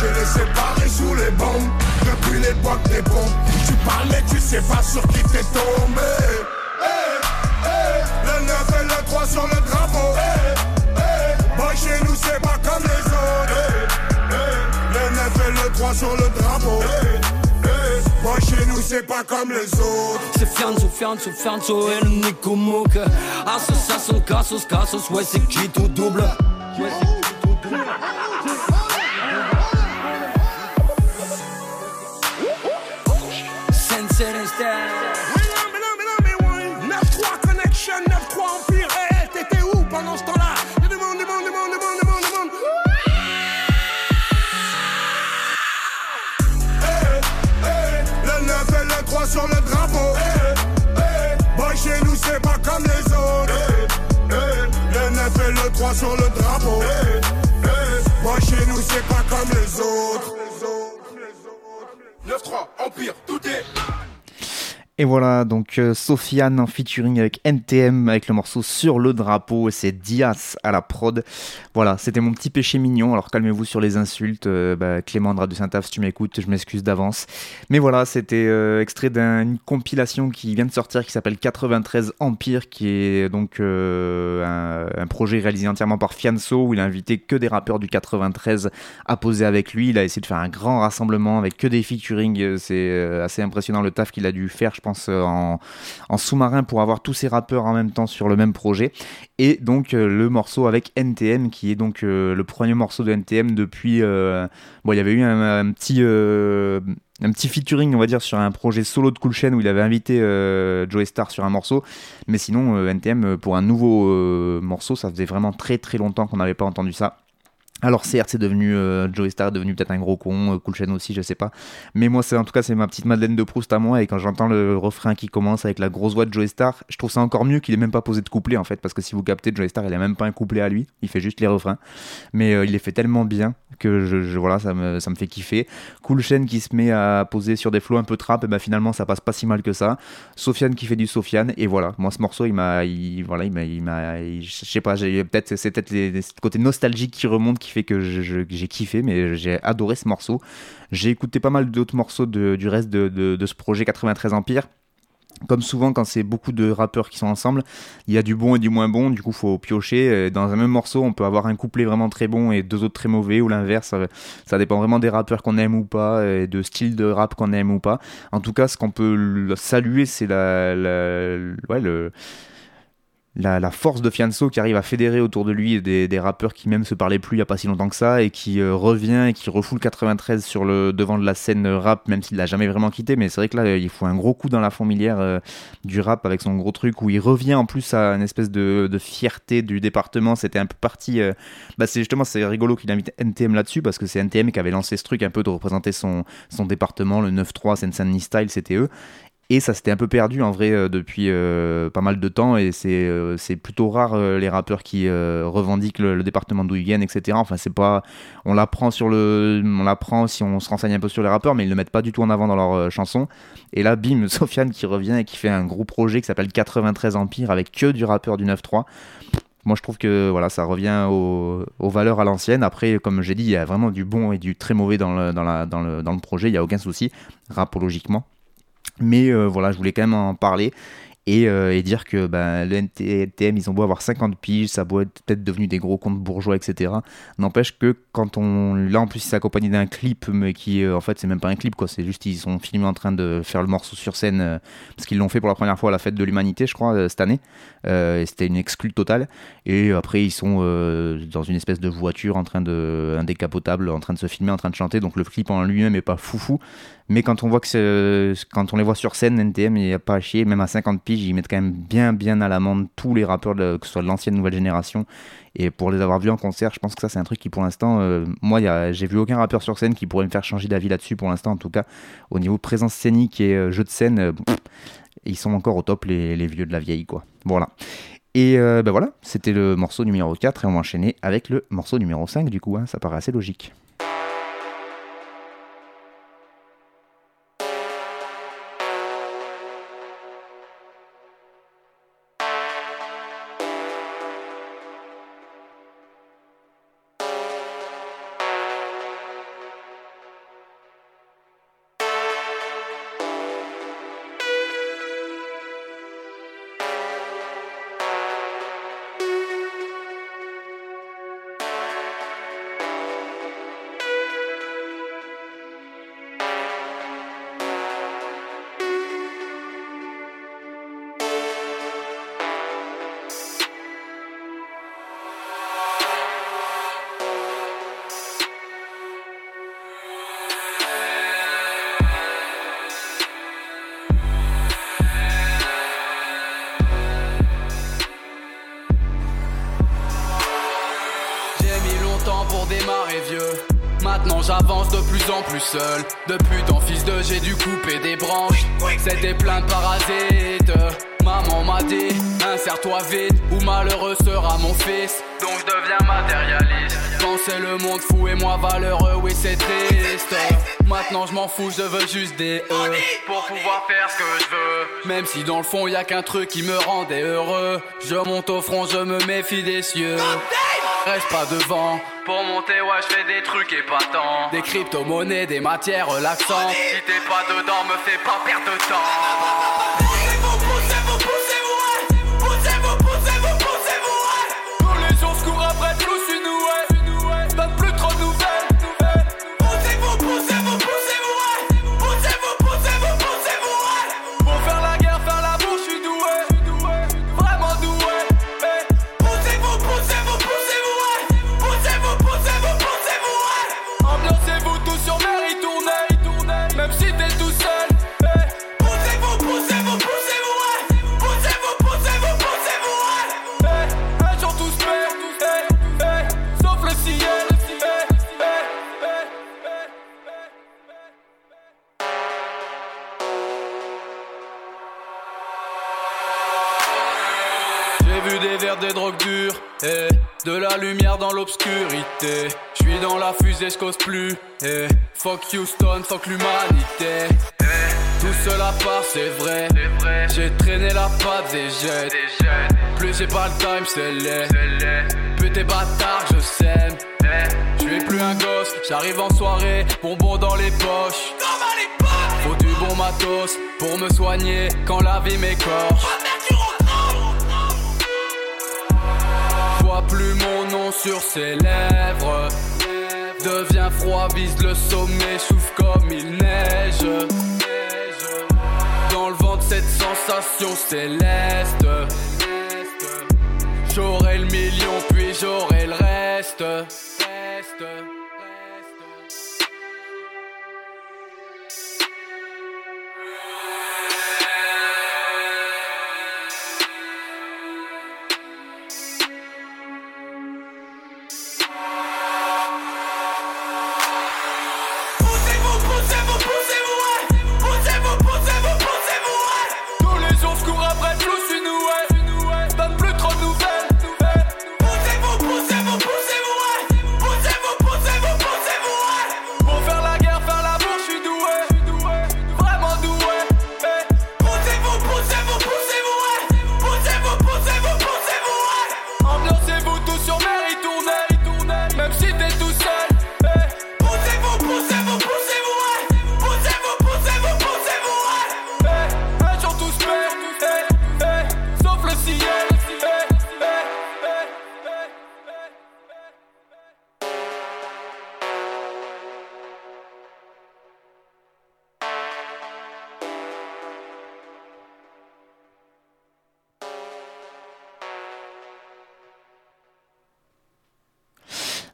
J'ai laissé Paris sous les bombes. Depuis l'époque des bombes. Tu parles mais tu sais pas sur qui t'es tombé. Hey, hey, Le 9 et le 3 sur le drapeau. Hey, hey, Boy chez nous c'est pas comme les autres. Le 9 et le 3 sur le drapeau c'est pas comme les autres C'est Fianzo, Fianzo, Fianzo et le Nico Mouk. Association, Cassos, Cassos, ouais, c'est qui tout double. Ouais, c'est qui tout double. Et le 3 sur le drapeau. Hey, hey, Boy chez nous c'est pas comme les autres. 9-3 Empire, tout est Et voilà, donc euh, Sofiane en featuring avec NTM avec le morceau Sur le drapeau, et c'est Dias à la prod. Voilà, c'était mon petit péché mignon, alors calmez-vous sur les insultes. euh, bah, Clément de Saint-Ave, si tu m'écoutes, je m'excuse d'avance. Mais voilà, c'était euh, extrait d'une compilation qui vient de sortir qui s'appelle 93 Empire, qui est donc euh, un, projet réalisé entièrement par Fianso, où il a invité que des rappeurs du 93 à poser avec lui. Il a essayé de faire un grand rassemblement avec que des featuring. C'est assez impressionnant le taf qu'il a dû faire, je pense, euh, en, sous-marin pour avoir tous ces rappeurs en même temps sur le même projet. Et donc euh, le morceau avec NTM, qui est donc euh, le premier morceau de NTM depuis. bon, il y avait eu un, petit. un petit featuring, on va dire, sur un projet solo de Cool Chain où il avait invité euh, Joey Star sur un morceau. Mais sinon, NTM, pour un nouveau morceau, ça faisait vraiment très très longtemps qu'on n'avait pas entendu ça. Alors certes, c'est devenu euh, Joey Star devenu peut-être un gros con, euh, Cool aussi, je sais pas. Mais moi, c'est en tout cas, c'est ma petite Madeleine de Proust à moi. Et quand j'entends le refrain qui commence avec la grosse voix de Joey Star, je trouve ça encore mieux qu'il ait même pas posé de couplet en fait, parce que si vous captez, Joey Star, il a même pas un couplet à lui, il fait juste les refrains. Mais euh, il les fait tellement bien que voilà, ça me, ça me fait kiffer. Cool qui se met à poser sur des flots un peu trap, et ben finalement, ça passe pas si mal que ça. Sofiane qui fait du Sofiane, et voilà. Moi, ce morceau, il m'a, il, voilà, il m'a, je sais pas, peut-être, c'est peut-être ce côté nostalgique qui remonte qui fait que j'ai kiffé, mais j'ai adoré ce morceau. J'ai écouté pas mal d'autres morceaux de- du reste de, de- ce projet 93 Empire. Comme souvent, quand c'est beaucoup de rappeurs qui sont ensemble, il y a du bon et du moins bon, du coup, faut piocher. Euh, Dans un même morceau, on peut avoir un couplet vraiment très bon et deux autres très mauvais, ou l'inverse. Ça, ça dépend vraiment des rappeurs qu'on aime ou pas, et de style de rap qu'on aime ou pas. En tout cas, ce qu'on peut saluer, c'est la, la- ouais, le, la, force de Fianso qui arrive à fédérer autour de lui des, rappeurs qui même se parlaient plus il y a pas si longtemps que ça et qui euh, revient et qui refoule 93 sur le devant de la scène rap même s'il l'a jamais vraiment quitté. Mais c'est vrai que là il faut un gros coup dans la fourmilière euh, du rap avec son gros truc où il revient en plus à une espèce de, fierté du département. C'était un peu parti euh, bah c'est justement c'est rigolo qu'il invite NTM là-dessus parce que c'est NTM qui avait lancé ce truc un peu de représenter son, département le 9-3 Seine-Saint-Denis style c'était eux et ça s'était un peu perdu en vrai euh, depuis euh, pas mal de temps et c'est euh, plutôt rare les rappeurs qui revendiquent le, département d'où ils viennent etc enfin c'est pas on l'apprend sur le on l'apprend si on se renseigne un peu sur les rappeurs mais ils le mettent pas du tout en avant dans leurs chansons et là bim Sofiane qui revient et qui fait un gros projet qui s'appelle 93 Empire avec que du rappeur du 9-3 Moi, je trouve que voilà, ça revient aux, aux valeurs à l'ancienne. Après, comme j'ai dit, il y a vraiment du bon et du très mauvais dans le, dans la, dans le, dans le projet. Il n'y a aucun souci, rapologiquement. Mais euh, voilà, je voulais quand même en parler et, euh, dire que ben, le NTM, ils ont beau avoir 50 piges, ça doit être peut-être devenu des gros comptes bourgeois, etc. N'empêche que quand on. Là, en plus, c'est accompagné d'un clip, mais qui, euh, en fait, c'est même pas un clip, quoi. C'est juste, ils sont filmés en train de faire le morceau sur scène, parce qu'ils l'ont fait pour la première fois à la fête de l'humanité, je crois, cette année. C'était une exclue totale. Et après, ils sont dans une espèce de voiture, en train de. un décapotable, en train de se filmer, en train de chanter. Donc le clip en lui-même est pas foufou. Mais quand on voit que quand on les voit sur scène, NTM, il n'y a pas à chier. Même à 50 piges, ils mettent quand même bien, bien à l'amende tous les rappeurs, que ce soit de l'ancienne nouvelle génération. Et pour les avoir vus en concert, je pense que ça, c'est un truc qui, pour l'instant, euh, moi, j'ai vu aucun rappeur sur scène qui pourrait me faire changer d'avis là-dessus. Pour l'instant, en tout cas, au niveau présence scénique et euh, jeu de scène, euh, ils sont encore au top, les, vieux de la vieille, quoi. Voilà. Et ben voilà, c'était le morceau numéro 4 et on va enchaîner avec le morceau numéro 5 du coup, hein, ça paraît assez logique. C'était plein de parasites. Maman m'a dit, insère-toi vite, ou malheureux sera mon fils. Donc je deviens matérialiste. Quand c'est le monde fou et moi valeureux, oui c'est triste. Maintenant je m'en fous, je veux juste des E pour pouvoir faire ce que je veux. Même si dans le fond y a qu'un truc qui me rendait heureux. Je monte au front, je me méfie des cieux. Reste pas devant. Monter, ouais, je fais des trucs épatants. Des crypto-monnaies, des matières relaxantes. Si t'es pas dedans, me fais pas perdre de temps. Fusée, je cause plus. Et fuck Houston, fuck l'humanité. Tout seul à part, c'est vrai. J'ai traîné la patte des jets. Plus j'ai pas le time, c'est laid. Putain bâtard, je sème. Je suis plus un gosse, j'arrive en soirée, bonbon dans les poches. Faut du bon matos pour me soigner quand la vie m'écorche. Vois plus mon nom sur ses lèvres. Devient froid, vise le sommet, chauffe comme il neige. Dans le vent de cette sensation céleste. J'aurai le million, puis j'aurai le reste.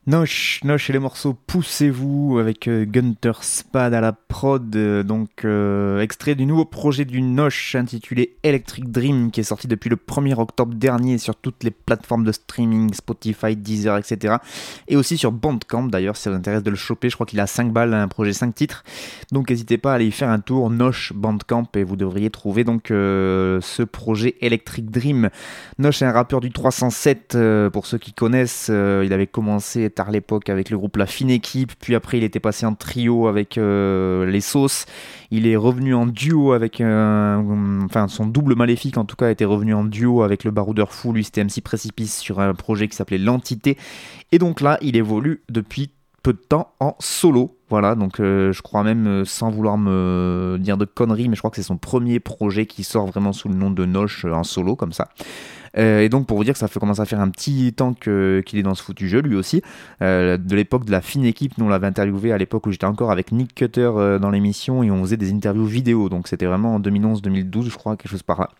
Noche, Noche et les morceaux Poussez-vous avec euh, Gunter Spad à la prod, euh, donc euh, extrait du nouveau projet du Noche intitulé Electric Dream qui est sorti depuis le 1er octobre dernier sur toutes les plateformes de streaming, Spotify, Deezer, etc. Et aussi sur Bandcamp d'ailleurs si ça vous intéresse de le choper, je crois qu'il a 5 balles, un projet 5 titres. Donc n'hésitez pas à aller y faire un tour, Noche Bandcamp et vous devriez trouver donc ce projet Electric Dream. Noche est un rappeur du 307 pour ceux qui connaissent, il avait commencé à l'époque avec le groupe La Fine Équipe, puis après il était passé en trio avec euh, les Sauces, il est revenu en duo avec, euh, enfin son double maléfique en tout cas était revenu en duo avec le baroudeur fou, lui c'était MC Précipice sur un projet qui s'appelait L'Entité, et donc là il évolue depuis peu de temps en solo. Voilà, donc euh, je crois même, sans vouloir me dire de conneries, mais je crois que c'est son premier projet qui sort vraiment sous le nom de Noche en solo, comme ça. Euh, et donc pour vous dire que ça fait commencer à faire un petit temps qu'il est dans ce foutu jeu lui aussi. Euh, de l'époque de la fine équipe, nous on l'avait interviewé à l'époque où j'étais encore avec Nick Cutter euh, dans l'émission et on faisait des interviews vidéo. Donc c'était vraiment en 2011-2012 je crois, quelque chose par là.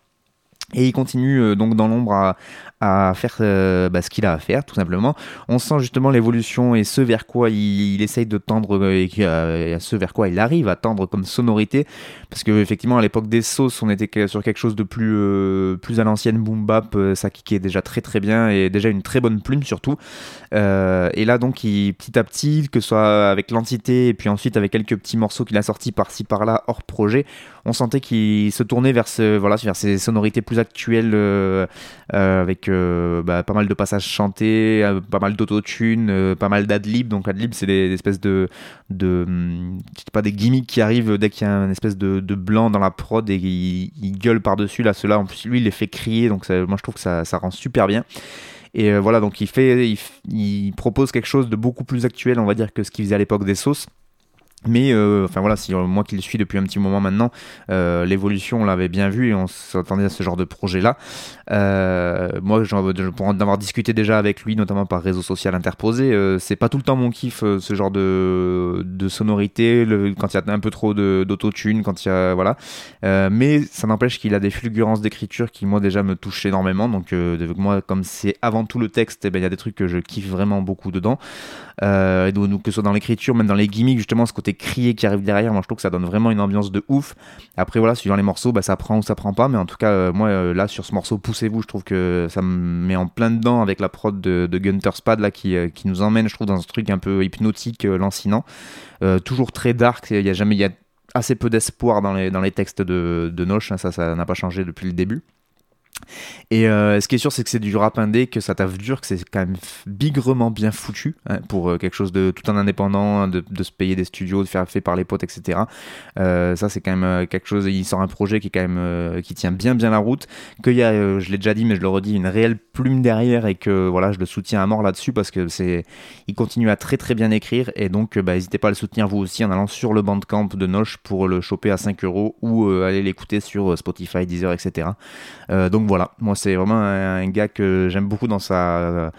Et il continue donc dans l'ombre à, faire euh, bah, ce qu'il a à faire, tout simplement. On sent justement l'évolution et ce vers quoi il, essaye de tendre euh, et, euh, ce vers quoi il arrive à tendre comme sonorité. Parce que effectivement, à l'époque des sauces, on était sur quelque chose de plus, plus à l'ancienne boom bap, ça kickait déjà très très bien et déjà une très bonne plume surtout. et là donc, petit à petit, que ce soit avec l'entité et puis ensuite avec quelques petits morceaux qu'il a sortis par-ci par-là hors projet, on sentait qu'il se tournait vers, ce, voilà, vers ces sonorités plus actuelles avec bah, pas mal de passages chantés, euh, pas mal d'autotune, euh, pas mal d'adlib. Donc adlib, c'est des, espèces de, de hum, pas des gimmicks qui arrivent dès qu'il y a une espèce de, blanc dans la prod et il, gueule par-dessus. Là, cela en plus, lui, il les fait crier. Donc moi, je trouve que ça, rend super bien. Et euh, voilà, donc il fait, il, propose quelque chose de beaucoup plus actuel, on va dire, que ce qu'il faisait à l'époque des sauces. Mais euh, enfin voilà, si moi qui le suis depuis un petit moment maintenant, euh, l'évolution on l'avait bien vu et on s'attendait à ce genre de projet là. Euh, moi, pour en avoir discuté déjà avec lui, notamment par réseau social interposé, c'est pas tout le temps mon kiff ce genre de, de sonorité, quand il y a un peu trop d'autotune, quand il y a voilà. mais ça n'empêche qu'il a des fulgurances d'écriture qui moi déjà me touchent énormément. Donc moi, comme c'est avant tout le texte, eh ben, il y a des trucs que je kiffe vraiment beaucoup dedans. que ce soit dans l'écriture, même dans les gimmicks, justement, ce côté crier qui arrive derrière, moi je trouve que ça donne vraiment une ambiance de ouf. Après voilà, suivant les morceaux, bah, ça prend ou ça prend pas, mais en tout cas, euh, moi euh, là sur ce morceau, poussez-vous, je trouve que ça me met en plein dedans avec la prod de, de Gunter là qui, euh, qui nous emmène, je trouve, dans un truc un peu hypnotique, lancinant. toujours très dark, il y a jamais, y a assez peu d'espoir dans les, dans les textes de, de Noche, hein, ça, ça n'a pas changé depuis le début. Et euh, ce qui est sûr, c'est que c'est du rap indé, que ça taffe dur, que c'est quand même bigrement bien foutu hein, pour euh, quelque chose de tout en indépendant, de, de, se payer des studios, de faire fait par les potes, etc. Euh, ça, c'est quand même quelque chose. Il sort un projet qui est quand même qui tient bien bien la route. Qu'il y a, je l'ai déjà dit, mais je le redis, une réelle plume derrière et que voilà, je le soutiens à mort là-dessus parce que c'est, il continue à très très bien écrire et donc bah, n'hésitez pas à le soutenir vous aussi en allant sur le bandcamp de Noche pour le choper à 5 euros ou aller l'écouter sur Spotify, Deezer, etc. donc voilà, moi c'est vraiment un, gars que j'aime beaucoup dans sa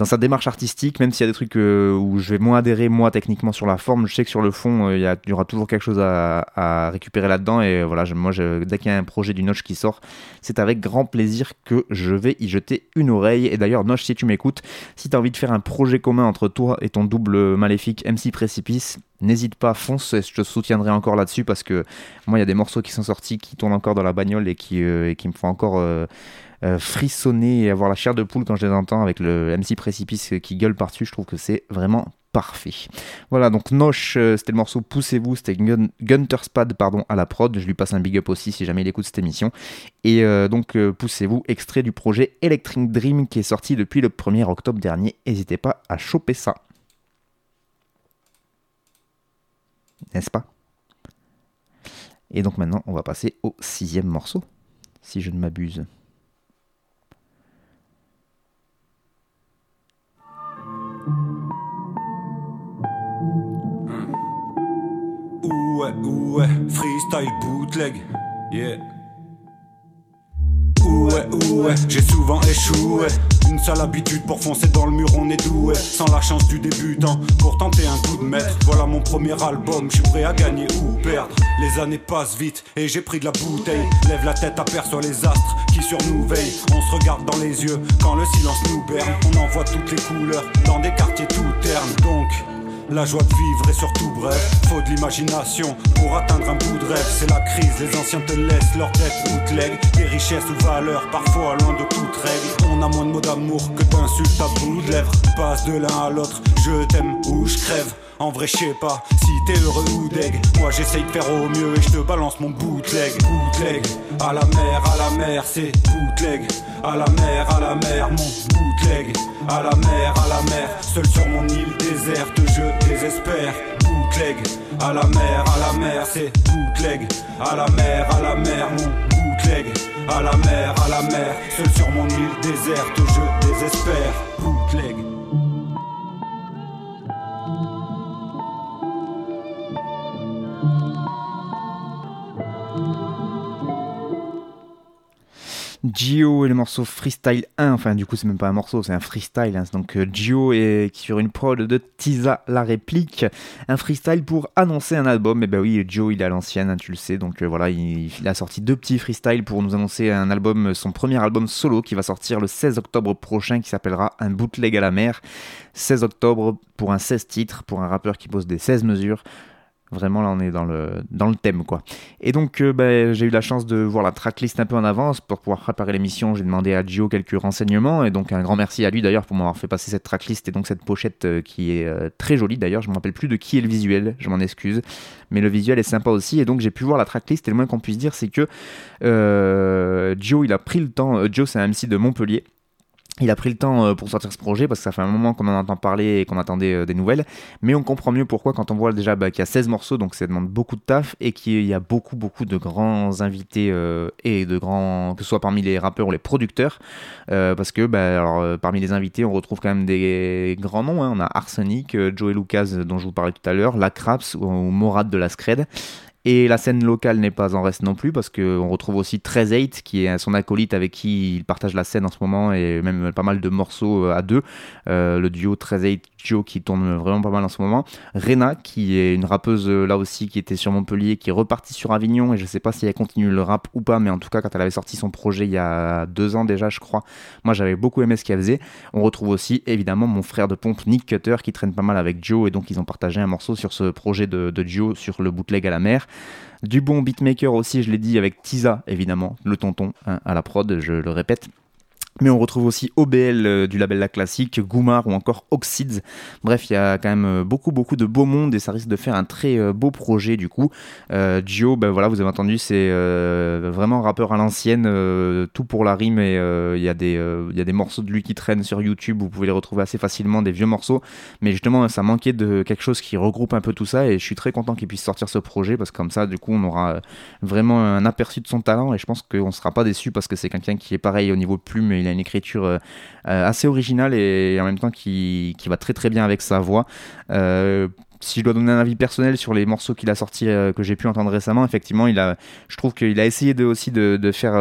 dans sa démarche artistique, même s'il y a des trucs euh, où je vais moins adhérer moi techniquement sur la forme, je sais que sur le fond euh, il y, aura toujours quelque chose à, récupérer là-dedans et voilà, moi dès qu'il y a un projet du Notch qui sort, c'est avec grand plaisir que je vais y jeter une oreille. Et d'ailleurs Notch, si tu m'écoutes, si tu as envie de faire un projet commun entre toi et ton double maléfique MC Précipice, n'hésite pas, fonce, je te soutiendrai encore là-dessus parce que moi il y a des morceaux qui sont sortis qui tournent encore dans la bagnole et euh, et qui me font encore euh, frissonner et avoir la chair de poule quand je les entends avec le MC Précipice qui gueule par-dessus. Je trouve que c'est vraiment parfait. Voilà, donc Noche, euh, c'était le morceau Poussez-vous, c'était Gunter Spad pardon, à la prod. Je lui passe un big up aussi si jamais il écoute cette émission. Et euh, donc, Poussez-vous, extrait du projet Electric Dream qui est sorti depuis le 1er octobre dernier. N'hésitez pas à choper ça. N'est-ce pas? Et donc maintenant, on va passer au sixième morceau, si je ne m'abuse. Ouais, ouais, freestyle bootleg, yeah. Ouais, ouais, j'ai souvent échoué. Une seule habitude pour foncer dans le mur, on est doué. Sans la chance du débutant, pour tenter un coup de maître. Voilà mon premier album, je suis prêt à gagner ou perdre. Les années passent vite et j'ai pris de la bouteille. Lève la tête, aperçois les astres qui sur nous veillent. On se regarde dans les yeux quand le silence nous berne. On envoie toutes les couleurs dans des quartiers tout terme. Donc, la joie de vivre est surtout bref. Faut de l'imagination pour atteindre un bout de rêve. C'est la crise, les anciens te laissent leur tête bootleg. Des richesses ou valeurs, parfois loin de toute règle. On a moins de mots d'amour que d'insultes à bout de lèvres. Passe de l'un à l'autre, je t'aime ou je crève. En vrai, je sais pas si t'es heureux ou deg. Moi, j'essaye de faire au mieux et je te balance mon bootleg. Bootleg, à la mer, à la mer, c'est bootleg. À la mer, à la mer, mon bootleg. À la mer, à la mer, seul sur mon île déserte, je désespère. Bootleg, à la mer, à la mer, c'est bootleg. À la mer, à la mer, mon bootleg. À la mer, à la mer, seul sur mon île déserte, je désespère. Bootleg. Gio et le morceau Freestyle 1, enfin du coup c'est même pas un morceau, c'est un freestyle, hein. donc euh, Gio est sur une prod de Tisa la réplique, un freestyle pour annoncer un album, et ben oui Gio il est à l'ancienne, hein, tu le sais, donc euh, voilà il, il a sorti deux petits freestyles pour nous annoncer un album, son premier album solo qui va sortir le 16 octobre prochain qui s'appellera Un bootleg à la mer, 16 octobre pour un 16 titres, pour un rappeur qui pose des 16 mesures, Vraiment, là, on est dans le, dans le thème, quoi. Et donc, euh, bah, j'ai eu la chance de voir la tracklist un peu en avance pour pouvoir préparer l'émission. J'ai demandé à Gio quelques renseignements et donc un grand merci à lui d'ailleurs pour m'avoir fait passer cette tracklist et donc cette pochette euh, qui est euh, très jolie d'ailleurs. Je me rappelle plus de qui est le visuel, je m'en excuse, mais le visuel est sympa aussi et donc j'ai pu voir la tracklist et le moins qu'on puisse dire c'est que Gio il a pris le temps. Gio c'est un MC de Montpellier il a pris le temps euh, pour sortir ce projet parce que ça fait un moment qu'on en entend parler et qu'on attendait euh, des nouvelles. Mais on comprend mieux pourquoi quand on voit déjà bah, qu'il y a 16 morceaux, donc ça demande beaucoup de taf et qu'il y a beaucoup, beaucoup de grands invités euh, et de grands, que ce soit parmi les rappeurs ou les producteurs. parce que bah, parmi les invités, on retrouve quand même des grands noms. Hein. On a Arsenic, Joey Lucas dont je vous parlais tout à l'heure, La Craps ou, ou Morad de la Scred. Et la scène locale n'est pas en reste non plus parce qu'on retrouve aussi 13 qui est son acolyte avec qui il partage la scène en ce moment et même pas mal de morceaux euh, à deux. Euh, le duo 13 Joe qui tourne vraiment pas mal en ce moment. Rena qui est une rappeuse euh, là aussi qui était sur Montpellier, qui est repartie sur Avignon et je sais pas si elle continue le rap ou pas, mais en tout cas quand elle avait sorti son projet il y a deux ans déjà je crois, moi j'avais beaucoup aimé ce qu'elle faisait. On retrouve aussi évidemment mon frère de pompe Nick Cutter qui traîne pas mal avec Joe et donc ils ont partagé un morceau sur ce projet de, de Joe sur le bootleg à la mer. Du bon beatmaker aussi, je l'ai dit, avec Tisa, évidemment, le tonton hein, à la prod, je le répète. Mais on retrouve aussi OBL euh, du label La Classique, Goumar ou encore Oxides. Bref, il y a quand même euh, beaucoup beaucoup de beau monde et ça risque de faire un très euh, beau projet du coup. Euh, Gio, ben voilà, vous avez entendu, c'est vraiment rappeur à l'ancienne, tout pour la rime et il y, y a des morceaux de lui qui traînent sur YouTube, vous pouvez les retrouver assez facilement, des vieux morceaux. Mais justement, ça manquait de quelque chose qui regroupe un peu tout ça et je suis très content qu'il puisse sortir ce projet parce que comme ça, du coup, on aura vraiment un aperçu de son talent et je pense qu'on ne sera pas déçu parce que c'est quelqu'un qui est pareil au niveau de plume, une écriture euh, euh, assez originale et en même temps qui, qui, va très très bien avec sa voix. Euh, si je dois donner un avis personnel sur les morceaux qu'il a sortis que j'ai pu entendre récemment, effectivement, il a, je trouve qu'il a essayé aussi de faire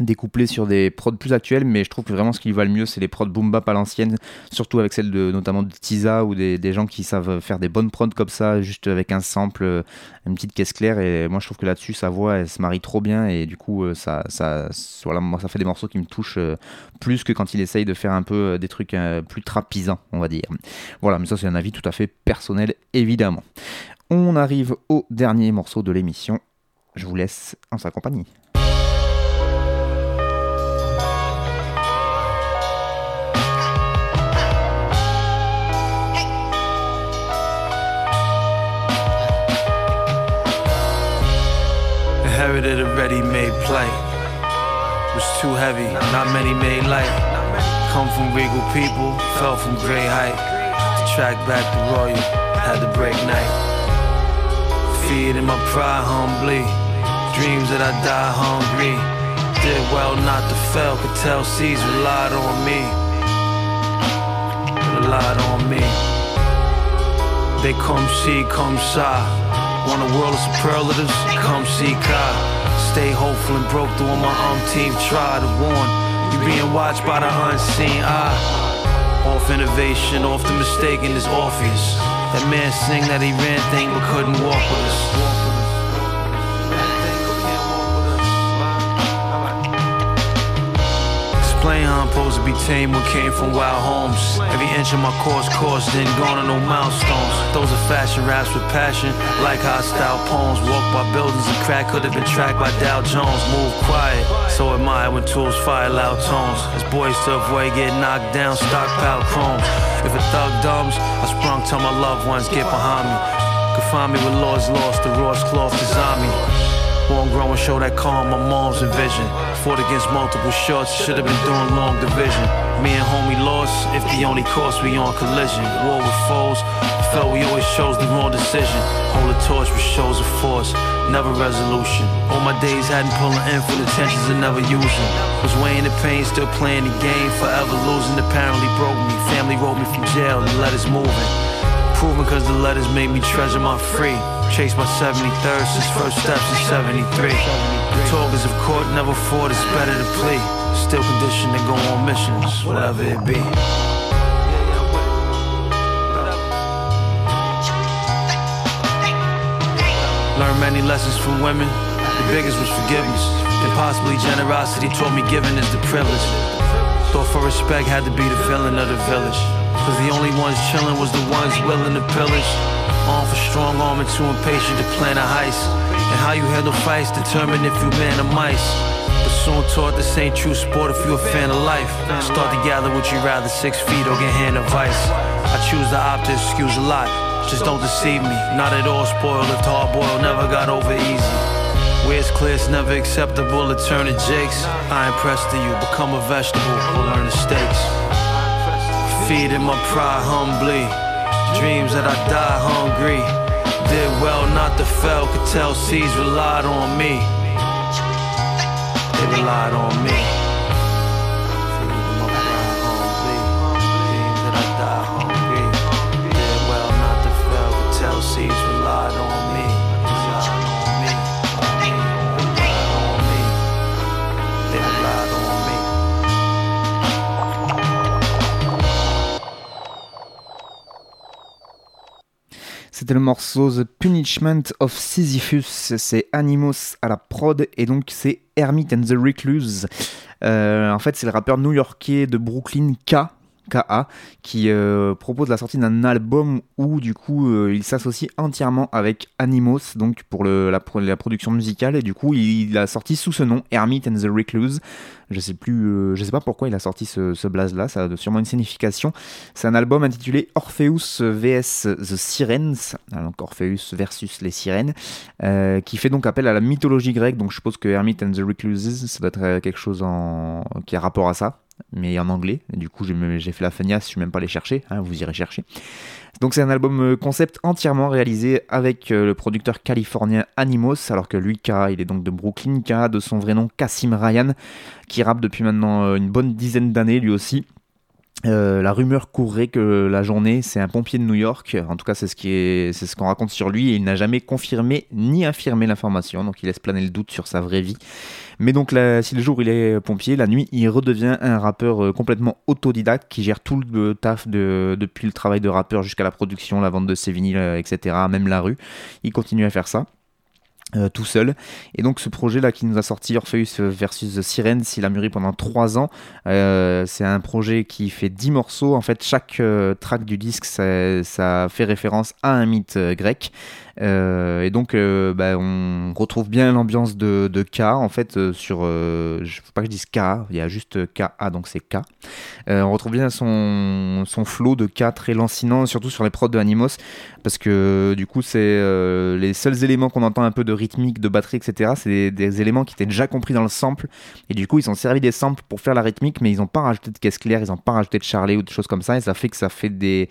découplé sur des prods plus actuels, mais je trouve que vraiment ce qui va le mieux, c'est les prods boom bap à l'ancienne, surtout avec celle de notamment de Tiza ou des, des, gens qui savent faire des bonnes prods comme ça, juste avec un sample, une petite caisse claire. Et moi, je trouve que là-dessus, sa voix, elle se marie trop bien et du coup, ça, ça, voilà, moi, ça fait des morceaux qui me touchent plus que quand il essaye de faire un peu des trucs plus trapisants, on va dire. Voilà, mais ça, c'est un avis tout à fait personnel, évidemment. On arrive au dernier morceau de l'émission. Je vous laisse en sa compagnie. Inherited a ready-made play. Was too heavy, not many made light. Come from regal people, fell from great height. To track back the royal, had to break night. Feeding my pride humbly, dreams that I die hungry. Did well not to fail, could tell C's relied on me. Relied on me. They come see, come side. Want a world of superlatives? Come see Kai. Stay hopeful and broke through on my team. Try to warn. You being watched by the unseen eye. Off innovation, often mistaken as Orpheus. That man sing that he ran thing but couldn't walk with us. Explain how I'm supposed to be tame when came from wild homes. Every inch of my course course, then gone on no milestones. Those are fashion raps with passion, like hostile poems. Walk by buildings and crack could have been tracked by Dow Jones. Move quiet, so admire when tools fire loud tones. As boys to avoid getting knocked down, stockpile chromes. If a thug dumbs, I sprung till my loved ones get behind me. Could find me with laws lost, the Ross cloth design me. Won't grow and show that calm, my mom's envision. Fought against multiple shots, should have been doing long division. Me and homie lost, if the only course we on collision. War with foes, felt we always chose the wrong decision. Hold a torch with shows of force, never resolution. All my days hadn't pulling in for the tensions and never using. Was weighing the pain, still playing the game, forever losing. Apparently broke me, family wrote me from jail and let us moving. Proving cause the letters made me treasure my free. Chase my 73rd since first steps in 73. The talkers of court never fought, it's better to plea. Still conditioned to go on missions, whatever it be. Learned many lessons from women. The biggest was forgiveness. And possibly generosity taught me giving is the privilege. Thought for respect had to be the villain of the village. Cause the only ones chillin' was the ones willing to pillage. Arm for strong arm and too impatient to plan a heist. And how you handle fights determine if you man or mice. But soon taught this ain't true sport if you a fan of life. Start to gather what you rather six feet or get hand advice. I choose to opt to excuse a lot. Just don't deceive me. Not at all spoiled if hard boiled never got over easy. Where it's clear it's never acceptable to turn to jakes. I impress to you, become a vegetable or learn the stakes. Feeding my pride humbly. Dreams that I die hungry. Did well not to fail, could tell seeds relied on me. They relied on me. C'était le morceau The Punishment of Sisyphus, c'est Animos à la prod et donc c'est Hermit and the Recluse. Euh, en fait, c'est le rappeur new-yorkais de Brooklyn K. KA qui euh, propose la sortie d'un album où du coup euh, il s'associe entièrement avec Animos donc pour la, pro- la production musicale. Et du coup il, il a sorti sous ce nom Hermit and the Recluse. Je sais plus euh, je sais pas pourquoi il a sorti ce, ce blaze là ça a sûrement une signification. C'est un album intitulé Orpheus vs The Sirens. Donc Orpheus versus les sirènes. Euh, qui fait donc appel à la mythologie grecque. Donc je suppose que Hermit and the Recluses ça doit être quelque chose qui a rapport à ça mais en anglais. Du coup, j'ai fait la feignasse, je suis même pas allé chercher, hein, vous irez chercher. Donc c'est un album euh, concept entièrement réalisé avec euh, le producteur californien Animos, alors que lui, K, il est donc de Brooklyn, K, de son vrai nom Cassim Ryan, qui rappe depuis maintenant euh, une bonne dizaine d'années lui aussi. Euh, la rumeur courrait que la journée, c'est un pompier de New York. En tout cas, c'est ce qu'on raconte sur lui. Et il n'a jamais confirmé ni infirmé l'information. Donc, il laisse planer le doute sur sa vraie vie. Mais donc, si le jour il est pompier, la nuit, il redevient un rappeur euh, complètement autodidacte qui gère tout le taf de, depuis le travail de rappeur jusqu'à la production, la vente de ses vinyles, euh, etc. Même la rue. Il continue à faire ça. Euh, tout seul. Et donc ce projet-là qui nous a sorti Orpheus versus The Sirens, il a mûri pendant 3 ans. Euh, c'est un projet qui fait 10 morceaux. En fait, chaque euh, track du disque, ça, fait référence à un mythe grec. Euh, et donc, euh, bah, on retrouve bien l'ambiance de, K, en fait, euh, sur... Je faut pas que je dise K, il y a juste K-A, donc c'est K. On retrouve bien son, son flow de K très lancinant, surtout sur les prods de Animos, parce que du coup, c'est les seuls éléments qu'on entend un peu de rythmique, de batterie, etc. C'est des, des éléments qui étaient déjà compris dans le sample, et du coup, ils ont servi des samples pour faire la rythmique, mais ils n'ont pas rajouté de caisse claire, ils n'ont pas rajouté de charlet ou des choses comme ça, et ça fait que ça fait des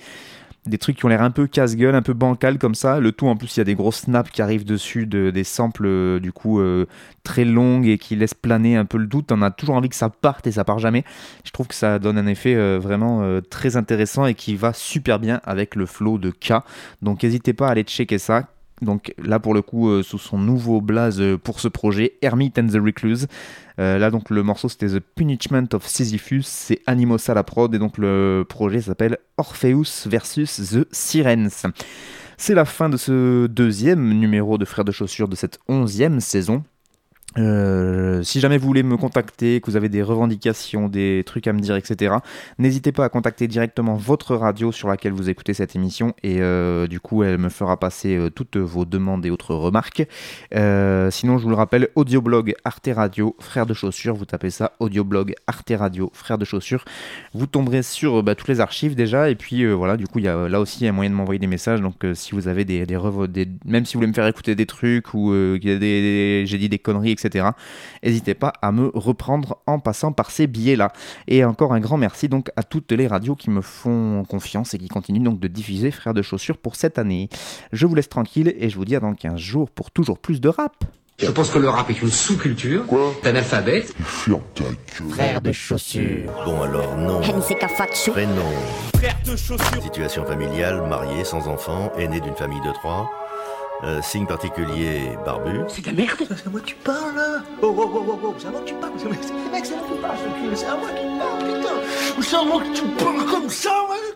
des trucs qui ont l'air un peu casse-gueule, un peu bancal comme ça. Le tout en plus, il y a des gros snaps qui arrivent dessus, de, des samples euh, du coup euh, très longues et qui laissent planer un peu le doute. On a toujours envie que ça parte et ça part jamais. Je trouve que ça donne un effet euh, vraiment très intéressant et qui va super bien avec le flow de K. Donc n'hésitez pas à aller checker ça. Donc là pour le coup euh, sous son nouveau blaze euh, pour ce projet, Hermit and the Recluse. Euh, là donc le morceau c'était The Punishment of Sisyphus, c'est Animosa la prod et donc le projet s'appelle Orpheus versus The Sirens. C'est la fin de ce deuxième numéro de Frères de Chaussures de cette onzième saison. Euh, si jamais vous voulez me contacter, que vous avez des revendications, des trucs à me dire, etc., n'hésitez pas à contacter directement votre radio sur laquelle vous écoutez cette émission et euh, du coup elle me fera passer euh, toutes vos demandes et autres remarques. Sinon, je vous le rappelle, audioblog Arte Radio, frère de chaussures, vous tapez ça, audioblog Arte Radio, frère de chaussures, vous tomberez sur bah, toutes les archives déjà et puis voilà, du coup il y a là aussi un moyen de m'envoyer des messages. Donc si vous avez des, des, des- même si vous voulez me faire écouter des trucs ou j'ai dit des conneries, etc. N'hésitez pas à me reprendre en passant par ces biais-là. Et encore un grand merci donc à toutes les radios qui me font confiance et qui continuent donc de diffuser Frères de Chaussures pour cette année. Je vous laisse tranquille et je vous dis à dans 15 jours pour toujours plus de rap. Je pense que le rap est une sous-culture d'analphabète. Ferme ta gueule. Frère de chaussures. Bon alors non. Prénom. Frère de chaussures. Situation familiale, marié, sans enfant, aîné d'une famille de trois. Euh, signe particulier, barbu. C'est de la merde C'est à moi que tu parles là Oh oh oh oh oh, c'est à moi que tu parles C'est- c'est- Mec, c'est à moi que tu parles, ce cul, c'est à moi que tu parles, putain C'est à moi que tu parles comme ça, ouais?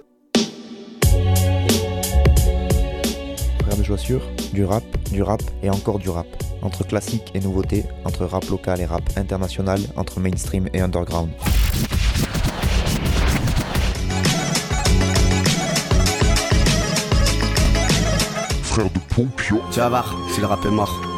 Frères de chaussures, du rap, du rap et encore du rap. Entre classique et nouveauté, entre rap local et rap international, entre mainstream et underground. De. Tu vas voir, si le rap est mort.